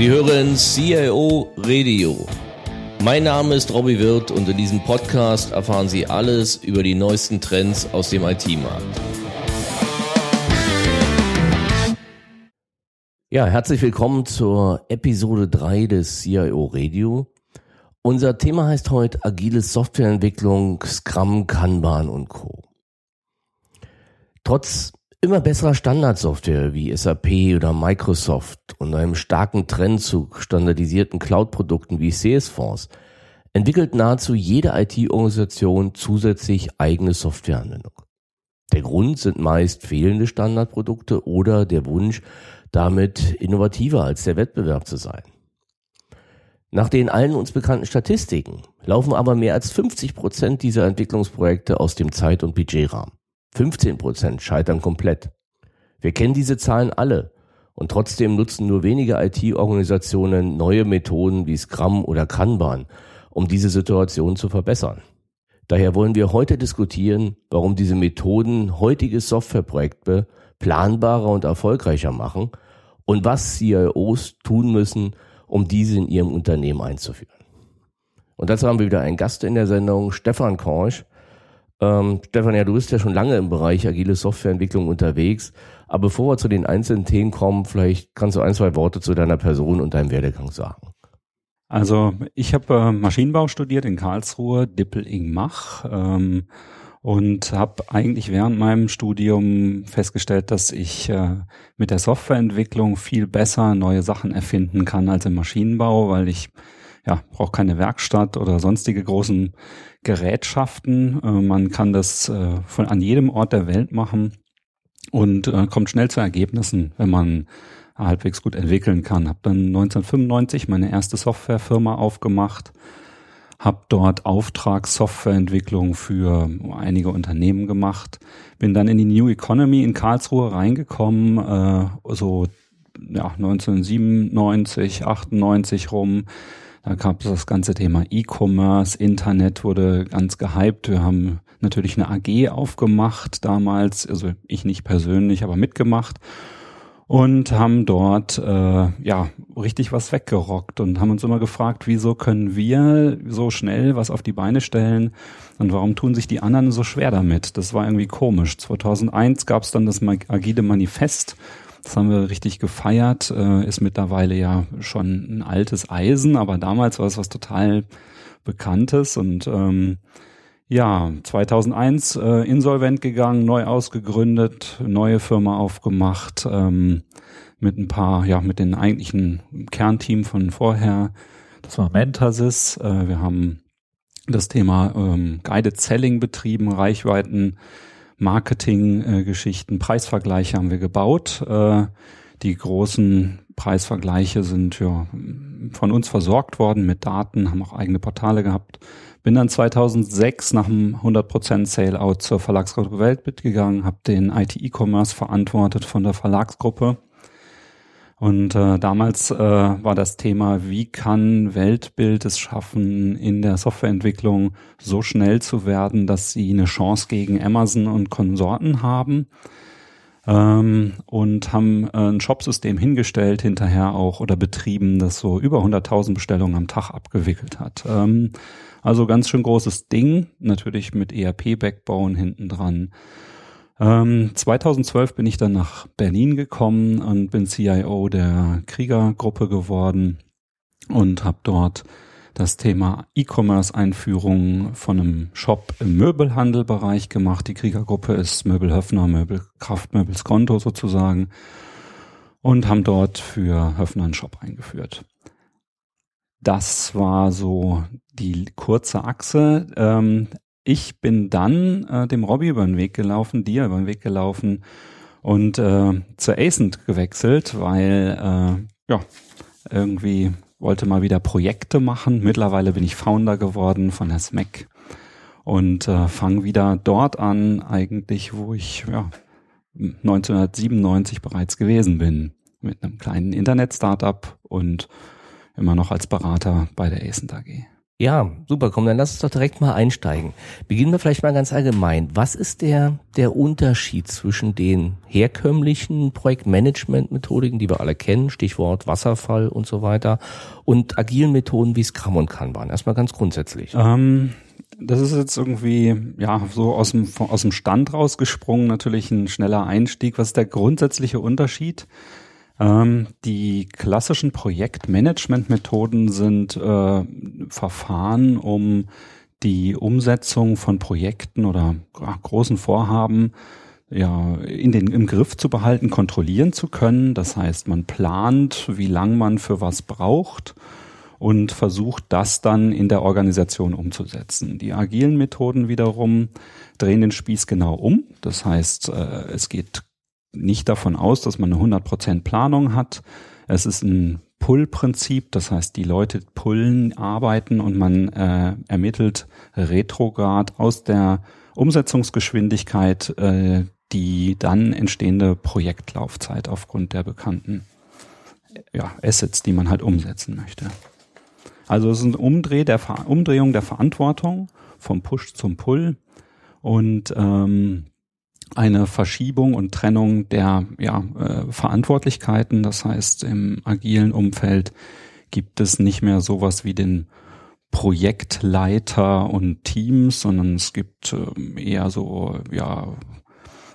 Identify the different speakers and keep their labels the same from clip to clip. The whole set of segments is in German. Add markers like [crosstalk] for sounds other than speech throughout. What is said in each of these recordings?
Speaker 1: Sie hören CIO Radio. Mein Name ist Robbie Wirth und in diesem Podcast erfahren Sie alles über die neuesten Trends aus dem IT-Markt. Ja, herzlich willkommen zur Episode 3 des CIO Radio. Unser Thema heißt heute agile Softwareentwicklung, Scrum, Kanban und Co. Trotz immer besserer Standardsoftware wie SAP oder Microsoft und einem starken Trend zu standardisierten Cloud-Produkten wie Salesforce entwickelt nahezu jede IT-Organisation zusätzlich eigene Softwareanwendung. Der Grund sind meist fehlende Standardprodukte oder der Wunsch, damit innovativer als der Wettbewerb zu sein. Nach den allen uns bekannten Statistiken laufen aber mehr als 50 Prozent dieser Entwicklungsprojekte aus dem Zeit- und Budgetrahmen. 15 Prozent scheitern komplett. Wir kennen diese Zahlen alle und trotzdem nutzen nur wenige IT-Organisationen neue Methoden wie Scrum oder Kanban, um diese Situation zu verbessern. Daher wollen wir heute diskutieren, warum diese Methoden heutige Softwareprojekte planbarer und erfolgreicher machen und was CIOs tun müssen, um diese in ihrem Unternehmen einzuführen. Und dazu haben wir wieder einen Gast in der Sendung, Stefan Korsch. Ähm, Stefan, ja, du bist ja schon lange im Bereich agile Softwareentwicklung unterwegs. Aber bevor wir zu den einzelnen Themen kommen, vielleicht kannst du ein, zwei Worte zu deiner Person und deinem Werdegang sagen.
Speaker 2: Also ich habe äh, Maschinenbau studiert in Karlsruhe, Dippel-Ingmach. Ähm, und habe eigentlich während meinem Studium festgestellt, dass ich äh, mit der Softwareentwicklung viel besser neue Sachen erfinden kann als im Maschinenbau, weil ich ja brauche keine Werkstatt oder sonstige großen Gerätschaften. Äh, man kann das äh, von an jedem Ort der Welt machen und äh, kommt schnell zu Ergebnissen, wenn man halbwegs gut entwickeln kann. Habe dann 1995 meine erste Softwarefirma aufgemacht habe dort Auftragssoftwareentwicklung für einige Unternehmen gemacht, bin dann in die New Economy in Karlsruhe reingekommen, äh, so ja, 1997, 98 rum. Da gab es das ganze Thema E-Commerce, Internet wurde ganz gehypt. Wir haben natürlich eine AG aufgemacht damals, also ich nicht persönlich, aber mitgemacht und haben dort äh, ja richtig was weggerockt und haben uns immer gefragt, wieso können wir so schnell was auf die Beine stellen und warum tun sich die anderen so schwer damit? Das war irgendwie komisch. 2001 gab es dann das Agile Manifest. Das haben wir richtig gefeiert, äh, ist mittlerweile ja schon ein altes Eisen, aber damals war es was total Bekanntes und ähm, ja, 2001 äh, insolvent gegangen, neu ausgegründet, neue Firma aufgemacht, ähm, mit ein paar, ja, mit den eigentlichen Kernteam von vorher. Das war Mentasys. Äh, wir haben das Thema ähm, Guided Selling betrieben, Reichweiten, Marketing-Geschichten, Preisvergleiche haben wir gebaut. Äh, die großen Preisvergleiche sind ja von uns versorgt worden mit Daten, haben auch eigene Portale gehabt bin dann 2006 nach einem 100% Sale-Out zur Verlagsgruppe Weltbit gegangen, habe den IT-E-Commerce verantwortet von der Verlagsgruppe. Und äh, damals äh, war das Thema, wie kann Weltbild es schaffen, in der Softwareentwicklung so schnell zu werden, dass sie eine Chance gegen Amazon und Konsorten haben ähm, und haben äh, ein Shopsystem hingestellt, hinterher auch oder betrieben, das so über 100.000 Bestellungen am Tag abgewickelt hat. Ähm, also ganz schön großes Ding, natürlich mit ERP-Backbone hinten dran. Ähm, 2012 bin ich dann nach Berlin gekommen und bin CIO der Kriegergruppe geworden und habe dort das Thema E-Commerce-Einführung von einem Shop im Möbelhandelbereich gemacht. Die Kriegergruppe ist Möbelhöfner, Möbelkraft, Möbelskonto sozusagen und haben dort für Höfner einen Shop eingeführt. Das war so die kurze Achse. Ähm, ich bin dann äh, dem Robby über den Weg gelaufen, dir über den Weg gelaufen und äh, zur Acent gewechselt, weil äh, ja irgendwie wollte mal wieder Projekte machen. Mittlerweile bin ich Founder geworden von der SMAC und äh, fange wieder dort an, eigentlich, wo ich ja 1997 bereits gewesen bin, mit einem kleinen Internet-Startup und immer noch als Berater bei der Acent AG.
Speaker 1: Ja, super, komm, dann lass uns doch direkt mal einsteigen. Beginnen wir vielleicht mal ganz allgemein. Was ist der, der Unterschied zwischen den herkömmlichen Projektmanagement-Methodiken, die wir alle kennen, Stichwort Wasserfall und so weiter, und agilen Methoden wie Scrum und Kanban? Erstmal ganz grundsätzlich.
Speaker 2: Ähm, das ist jetzt irgendwie, ja, so aus dem, aus dem Stand rausgesprungen, natürlich ein schneller Einstieg. Was ist der grundsätzliche Unterschied? Ähm, die klassischen Projektmanagement-Methoden sind äh, Verfahren, um die Umsetzung von Projekten oder großen Vorhaben ja, in den, im Griff zu behalten, kontrollieren zu können. Das heißt, man plant, wie lang man für was braucht und versucht, das dann in der Organisation umzusetzen. Die agilen Methoden wiederum drehen den Spieß genau um. Das heißt, äh, es geht nicht davon aus, dass man eine 100% Planung hat. Es ist ein Pull-Prinzip, das heißt, die Leute pullen, arbeiten und man äh, ermittelt retrograd aus der Umsetzungsgeschwindigkeit äh, die dann entstehende Projektlaufzeit aufgrund der bekannten ja, Assets, die man halt umsetzen möchte. Also es ist eine Umdreh der Umdrehung der Verantwortung vom Push zum Pull und ähm, eine Verschiebung und Trennung der ja, äh, Verantwortlichkeiten. Das heißt, im agilen Umfeld gibt es nicht mehr sowas wie den Projektleiter und Teams, sondern es gibt äh, eher so, ja,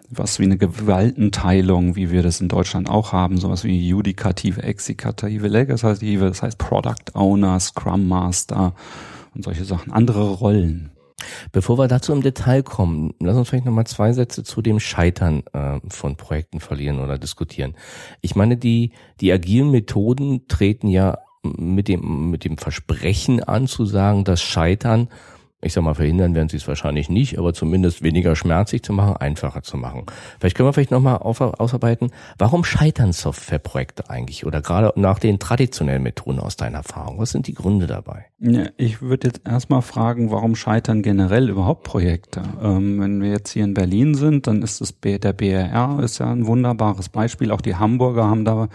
Speaker 2: was wie eine Gewaltenteilung, wie wir das in Deutschland auch haben, sowas wie judikative, exekutive, legislative, das heißt Product Owner, Scrum Master und solche Sachen, andere Rollen.
Speaker 1: Bevor wir dazu im Detail kommen, lass uns vielleicht nochmal zwei Sätze zu dem Scheitern äh, von Projekten verlieren oder diskutieren. Ich meine, die, die agilen Methoden treten ja mit dem, mit dem Versprechen an zu sagen, dass Scheitern ich sag mal, verhindern werden sie es wahrscheinlich nicht, aber zumindest weniger schmerzlich zu machen, einfacher zu machen. Vielleicht können wir vielleicht nochmal ausarbeiten, warum scheitern Softwareprojekte eigentlich oder gerade nach den traditionellen Methoden aus deiner Erfahrung? Was sind die Gründe dabei?
Speaker 2: Ja, ich würde jetzt erstmal fragen, warum scheitern generell überhaupt Projekte? Ähm, wenn wir jetzt hier in Berlin sind, dann ist es der BRR ist ja ein wunderbares Beispiel. Auch die Hamburger haben da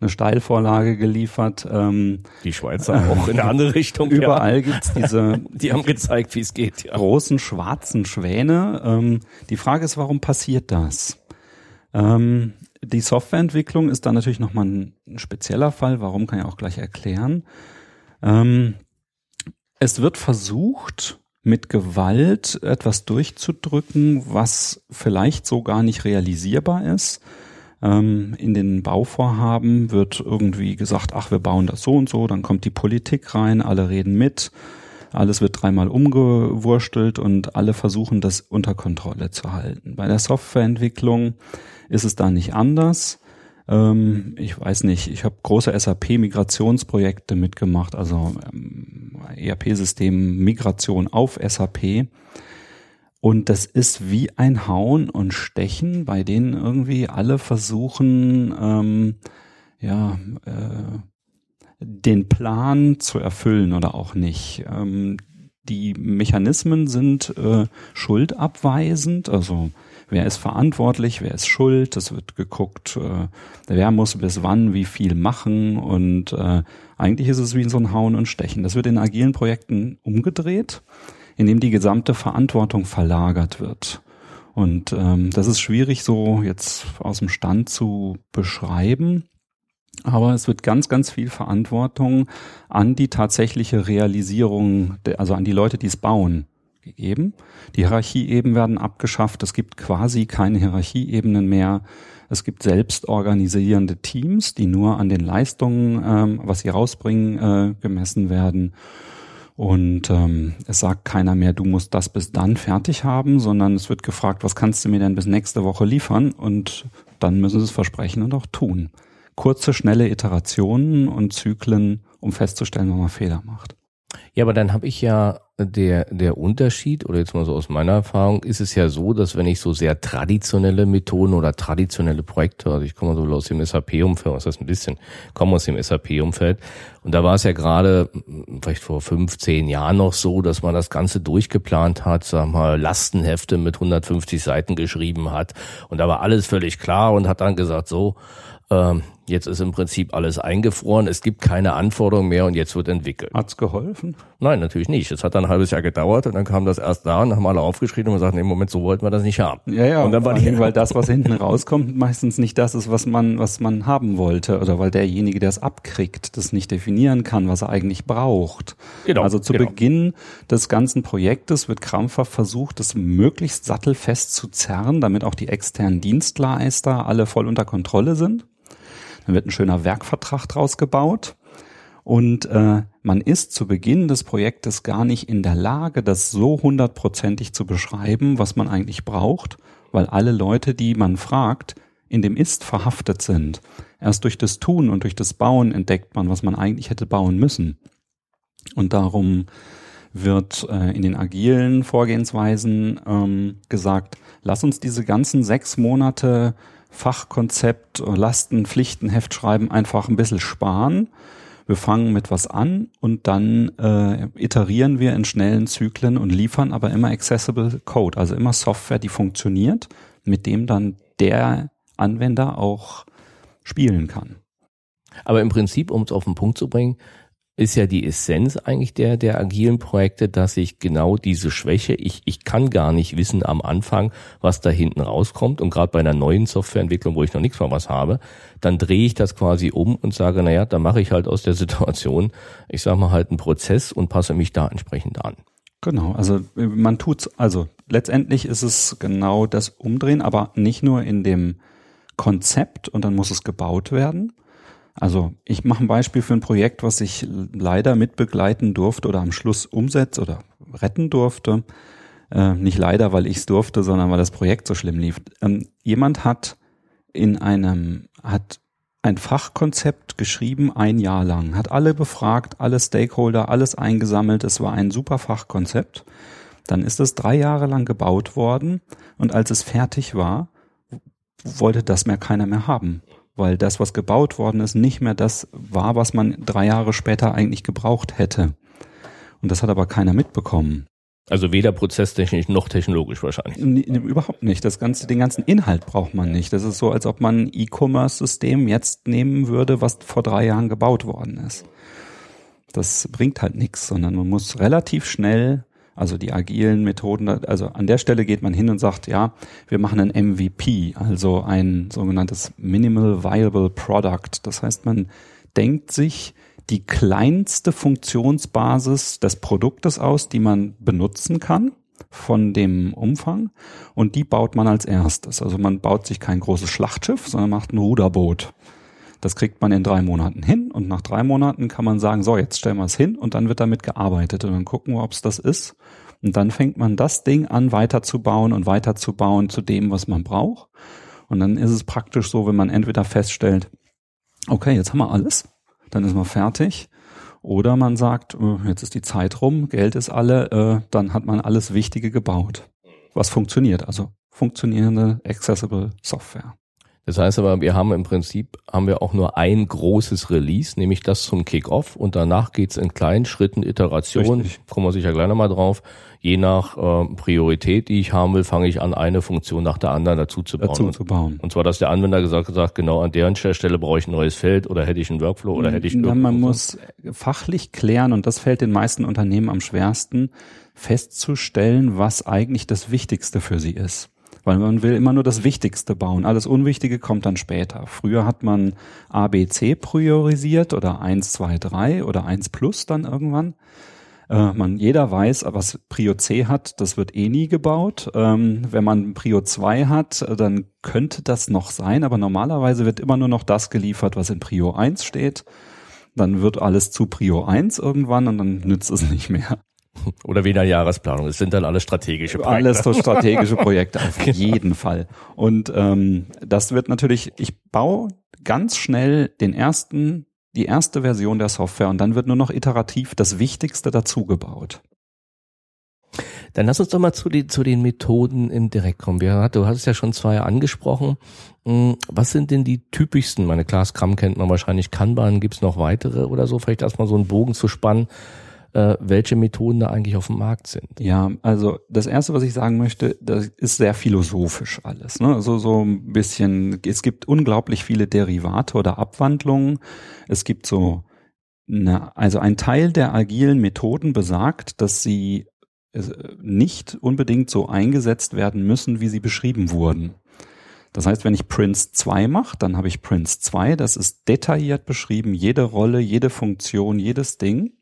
Speaker 2: eine Steilvorlage geliefert. Ähm,
Speaker 1: die Schweizer auch in eine andere [laughs] Richtung.
Speaker 2: Überall ja. gibt's diese. [laughs]
Speaker 1: Die haben gezeigt, wie es geht.
Speaker 2: Ja. Großen schwarzen Schwäne. Ähm, die Frage ist, warum passiert das? Ähm, die Softwareentwicklung ist da natürlich nochmal ein, ein spezieller Fall. Warum kann ich auch gleich erklären. Ähm, es wird versucht, mit Gewalt etwas durchzudrücken, was vielleicht so gar nicht realisierbar ist. Ähm, in den Bauvorhaben wird irgendwie gesagt, ach, wir bauen das so und so, dann kommt die Politik rein, alle reden mit, alles wird dreimal umgewurstelt und alle versuchen, das unter Kontrolle zu halten. Bei der Softwareentwicklung ist es da nicht anders. Ähm, ich weiß nicht, ich habe große SAP-Migrationsprojekte mitgemacht, also ähm, ERP-System Migration auf SAP. Und das ist wie ein Hauen und Stechen, bei denen irgendwie alle versuchen, ähm, ja, äh, den Plan zu erfüllen oder auch nicht. Ähm, die Mechanismen sind äh, schuldabweisend, also wer ist verantwortlich, wer ist schuld, es wird geguckt, äh, wer muss bis wann wie viel machen und äh, eigentlich ist es wie so ein Hauen und Stechen. Das wird in agilen Projekten umgedreht in dem die gesamte Verantwortung verlagert wird. Und ähm, das ist schwierig so jetzt aus dem Stand zu beschreiben. Aber es wird ganz, ganz viel Verantwortung an die tatsächliche Realisierung, also an die Leute, die es bauen, gegeben. Die Hierarchieebenen werden abgeschafft. Es gibt quasi keine Hierarchieebenen mehr. Es gibt selbstorganisierende Teams, die nur an den Leistungen, ähm, was sie rausbringen, äh, gemessen werden. Und ähm, es sagt keiner mehr, du musst das bis dann fertig haben, sondern es wird gefragt, was kannst du mir denn bis nächste Woche liefern? Und dann müssen sie es versprechen und auch tun. Kurze, schnelle Iterationen und Zyklen, um festzustellen, wenn man Fehler macht.
Speaker 1: Ja, aber dann habe ich ja der, der Unterschied, oder jetzt mal so aus meiner Erfahrung, ist es ja so, dass wenn ich so sehr traditionelle Methoden oder traditionelle Projekte, also ich komme so aus dem SAP-Umfeld, was heißt ein bisschen, komme aus dem SAP-Umfeld, und da war es ja gerade vielleicht vor fünf, zehn Jahren noch so, dass man das Ganze durchgeplant hat, sag mal, Lastenhefte mit 150 Seiten geschrieben hat, und da war alles völlig klar und hat dann gesagt, so, ähm, Jetzt ist im Prinzip alles eingefroren, es gibt keine Anforderungen mehr und jetzt wird entwickelt.
Speaker 2: Hat's geholfen?
Speaker 1: Nein, natürlich nicht. Es hat dann ein halbes Jahr gedauert und dann kam das erst da und haben alle aufgeschrieben und gesagt, nee, Moment, so wollten wir das nicht haben.
Speaker 2: Ja, ja.
Speaker 1: Und dann war die,
Speaker 2: weil das, was hinten rauskommt, meistens nicht das ist, was man, was man haben wollte oder weil derjenige, der es abkriegt, das nicht definieren kann, was er eigentlich braucht.
Speaker 1: Genau,
Speaker 2: also zu
Speaker 1: genau.
Speaker 2: Beginn des ganzen Projektes wird krampfhaft versucht, das möglichst sattelfest zu zerren, damit auch die externen Dienstleister alle voll unter Kontrolle sind. Dann wird ein schöner Werkvertrag draus gebaut. Und äh, man ist zu Beginn des Projektes gar nicht in der Lage, das so hundertprozentig zu beschreiben, was man eigentlich braucht, weil alle Leute, die man fragt, in dem Ist verhaftet sind. Erst durch das Tun und durch das Bauen entdeckt man, was man eigentlich hätte bauen müssen. Und darum wird äh, in den agilen Vorgehensweisen ähm, gesagt, lass uns diese ganzen sechs Monate Fachkonzept, Lasten, Pflichtenheft schreiben einfach ein bisschen sparen. Wir fangen mit was an und dann äh, iterieren wir in schnellen Zyklen und liefern aber immer accessible Code, also immer Software, die funktioniert, mit dem dann der Anwender auch spielen kann.
Speaker 1: Aber im Prinzip, um es auf den Punkt zu bringen, ist ja die Essenz eigentlich der, der agilen Projekte, dass ich genau diese Schwäche, ich, ich kann gar nicht wissen am Anfang, was da hinten rauskommt. Und gerade bei einer neuen Softwareentwicklung, wo ich noch nichts von was habe, dann drehe ich das quasi um und sage, naja, da mache ich halt aus der Situation, ich sage mal halt einen Prozess und passe mich da entsprechend an.
Speaker 2: Genau, also man tut's, also letztendlich ist es genau das Umdrehen, aber nicht nur in dem Konzept und dann muss es gebaut werden, also ich mache ein Beispiel für ein Projekt, was ich leider mitbegleiten durfte oder am Schluss umsetzen oder retten durfte. Äh, nicht leider, weil ich es durfte, sondern weil das Projekt so schlimm lief. Ähm, jemand hat in einem, hat ein Fachkonzept geschrieben, ein Jahr lang, hat alle befragt, alle Stakeholder, alles eingesammelt. Es war ein super Fachkonzept. Dann ist es drei Jahre lang gebaut worden und als es fertig war, wollte das mehr keiner mehr haben weil das, was gebaut worden ist, nicht mehr das war, was man drei Jahre später eigentlich gebraucht hätte. Und das hat aber keiner mitbekommen.
Speaker 1: Also weder prozesstechnisch noch technologisch wahrscheinlich.
Speaker 2: Überhaupt nicht. Das ganze, den ganzen Inhalt braucht man nicht. Das ist so, als ob man ein E-Commerce-System jetzt nehmen würde, was vor drei Jahren gebaut worden ist. Das bringt halt nichts, sondern man muss relativ schnell also die agilen Methoden, also an der Stelle geht man hin und sagt, ja, wir machen ein MVP, also ein sogenanntes Minimal Viable Product. Das heißt, man denkt sich die kleinste Funktionsbasis des Produktes aus, die man benutzen kann von dem Umfang und die baut man als erstes. Also man baut sich kein großes Schlachtschiff, sondern macht ein Ruderboot. Das kriegt man in drei Monaten hin und nach drei Monaten kann man sagen, so, jetzt stellen wir es hin und dann wird damit gearbeitet und dann gucken wir, ob es das ist. Und dann fängt man das Ding an, weiterzubauen und weiterzubauen zu dem, was man braucht. Und dann ist es praktisch so, wenn man entweder feststellt, okay, jetzt haben wir alles, dann ist man fertig. Oder man sagt, äh, jetzt ist die Zeit rum, Geld ist alle, äh, dann hat man alles Wichtige gebaut, was funktioniert. Also funktionierende, accessible Software.
Speaker 1: Das heißt aber, wir haben im Prinzip, haben wir auch nur ein großes Release, nämlich das zum Kickoff und danach geht's in kleinen Schritten, Iterationen, Richtig. kommen wir sicher gleich nochmal drauf. Je nach äh, Priorität, die ich haben will, fange ich an, eine Funktion nach der anderen dazu zu bauen.
Speaker 2: Dazu zu bauen.
Speaker 1: Und zwar, dass der Anwender gesagt hat, genau an der Stelle brauche ich ein neues Feld oder hätte ich einen Workflow oder hätte ich
Speaker 2: ja, Man muss fachlich klären und das fällt den meisten Unternehmen am schwersten, festzustellen, was eigentlich das Wichtigste für sie ist weil man will immer nur das Wichtigste bauen. Alles Unwichtige kommt dann später. Früher hat man A, B, C priorisiert oder 1, 2, 3 oder 1 plus dann irgendwann. Äh, man, jeder weiß, was Prio C hat, das wird eh nie gebaut. Ähm, wenn man Prio 2 hat, dann könnte das noch sein, aber normalerweise wird immer nur noch das geliefert, was in Prio 1 steht. Dann wird alles zu Prio 1 irgendwann und dann nützt es nicht mehr. [laughs]
Speaker 1: Oder wie in der Jahresplanung. Es sind dann alles strategische
Speaker 2: Projekte. Alles so strategische [laughs] Projekte, auf genau. jeden Fall. Und ähm, das wird natürlich, ich baue ganz schnell den ersten, die erste Version der Software und dann wird nur noch iterativ das Wichtigste dazugebaut.
Speaker 1: Dann lass uns doch mal zu, die, zu den Methoden im Direkt kommen. Du hast ja schon zwei angesprochen. Hm, was sind denn die typischsten? Meine klar, Scrum kennt man wahrscheinlich, Kanban, gibt's noch weitere oder so? Vielleicht erstmal so einen Bogen zu spannen äh, welche Methoden da eigentlich auf dem Markt sind.
Speaker 2: Ja, also das erste, was ich sagen möchte, das ist sehr philosophisch alles. Ne? Also so ein bisschen, es gibt unglaublich viele Derivate oder Abwandlungen. Es gibt so, eine, also ein Teil der agilen Methoden besagt, dass sie äh, nicht unbedingt so eingesetzt werden müssen, wie sie beschrieben wurden. Das heißt, wenn ich Prince 2 mache, dann habe ich Prince 2, das ist detailliert beschrieben, jede Rolle, jede Funktion, jedes Ding.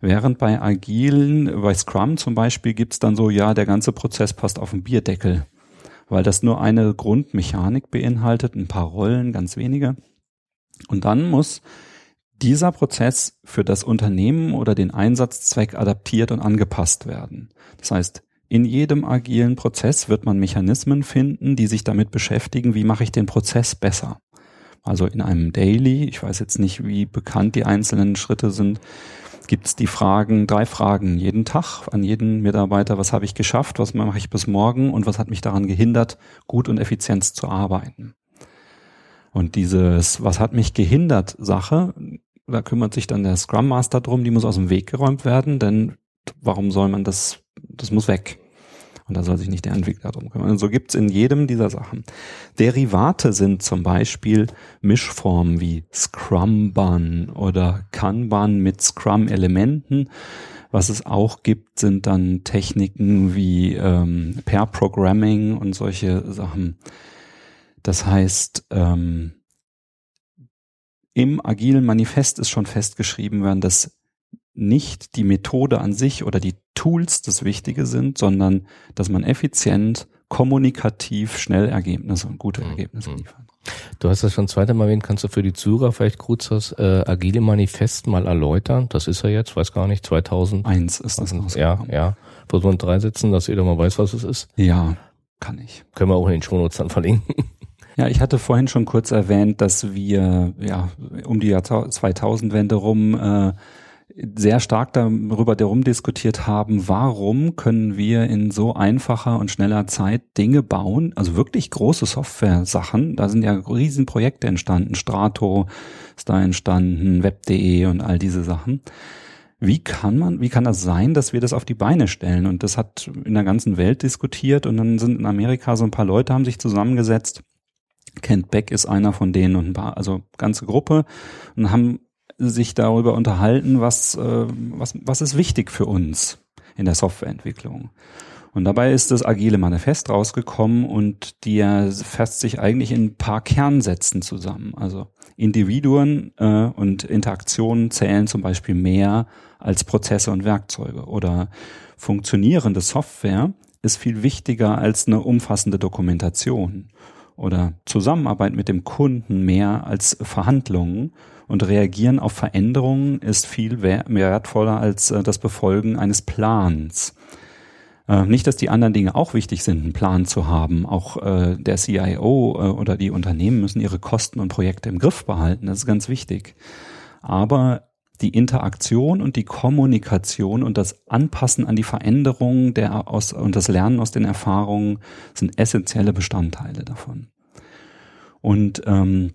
Speaker 2: Während bei Agilen, bei Scrum zum Beispiel, gibt's dann so, ja, der ganze Prozess passt auf den Bierdeckel, weil das nur eine Grundmechanik beinhaltet, ein paar Rollen, ganz wenige. Und dann muss dieser Prozess für das Unternehmen oder den Einsatzzweck adaptiert und angepasst werden. Das heißt, in jedem agilen Prozess wird man Mechanismen finden, die sich damit beschäftigen, wie mache ich den Prozess besser. Also in einem Daily, ich weiß jetzt nicht, wie bekannt die einzelnen Schritte sind, gibt es die Fragen, drei Fragen jeden Tag an jeden Mitarbeiter, was habe ich geschafft, was mache ich bis morgen und was hat mich daran gehindert, gut und effizient zu arbeiten. Und dieses, was hat mich gehindert, Sache, da kümmert sich dann der Scrum Master drum, die muss aus dem Weg geräumt werden, denn warum soll man das, das muss weg. Und da soll sich nicht der Entwickler drum kümmern. Und so gibt's in jedem dieser Sachen. Derivate sind zum Beispiel Mischformen wie Scrumban oder Kanban mit Scrum-Elementen. Was es auch gibt, sind dann Techniken wie ähm, Pair-Programming und solche Sachen. Das heißt, ähm, im agilen Manifest ist schon festgeschrieben worden, dass nicht die Methode an sich oder die Tools das Wichtige sind, sondern dass man effizient, kommunikativ, schnell Ergebnisse und gute mhm. Ergebnisse liefert.
Speaker 1: Du hast das schon zweite Mal erwähnt, kannst du für die Zuhörer vielleicht kurz das äh, agile Manifest mal erläutern? Das ist ja jetzt, weiß gar nicht, 2001
Speaker 2: ist das
Speaker 1: Ja, ja. Vor so drei Sätzen, dass jeder mal weiß, was es ist.
Speaker 2: Ja, kann ich.
Speaker 1: Können wir auch in den Shownotes dann verlinken.
Speaker 2: Ja, ich hatte vorhin schon kurz erwähnt, dass wir ja um die Jahr 2000-Wende rum äh, sehr stark darüber darum diskutiert haben, warum können wir in so einfacher und schneller Zeit Dinge bauen, also wirklich große Software-Sachen. Da sind ja riesen Projekte entstanden. Strato ist da entstanden, web.de und all diese Sachen. Wie kann man, wie kann das sein, dass wir das auf die Beine stellen? Und das hat in der ganzen Welt diskutiert und dann sind in Amerika so ein paar Leute haben sich zusammengesetzt. Kent Beck ist einer von denen und ein paar, also ganze Gruppe und haben sich darüber unterhalten, was, äh, was, was ist wichtig für uns in der Softwareentwicklung. Und dabei ist das agile Manifest rausgekommen und die fasst sich eigentlich in ein paar Kernsätzen zusammen. Also Individuen äh, und Interaktionen zählen zum Beispiel mehr als Prozesse und Werkzeuge. Oder funktionierende Software ist viel wichtiger als eine umfassende Dokumentation. Oder Zusammenarbeit mit dem Kunden mehr als Verhandlungen und reagieren auf Veränderungen ist viel wertvoller als äh, das Befolgen eines Plans. Äh, nicht, dass die anderen Dinge auch wichtig sind, einen Plan zu haben. Auch äh, der CIO oder die Unternehmen müssen ihre Kosten und Projekte im Griff behalten. Das ist ganz wichtig. Aber die Interaktion und die Kommunikation und das Anpassen an die Veränderungen der aus, und das Lernen aus den Erfahrungen sind essentielle Bestandteile davon. Und ähm,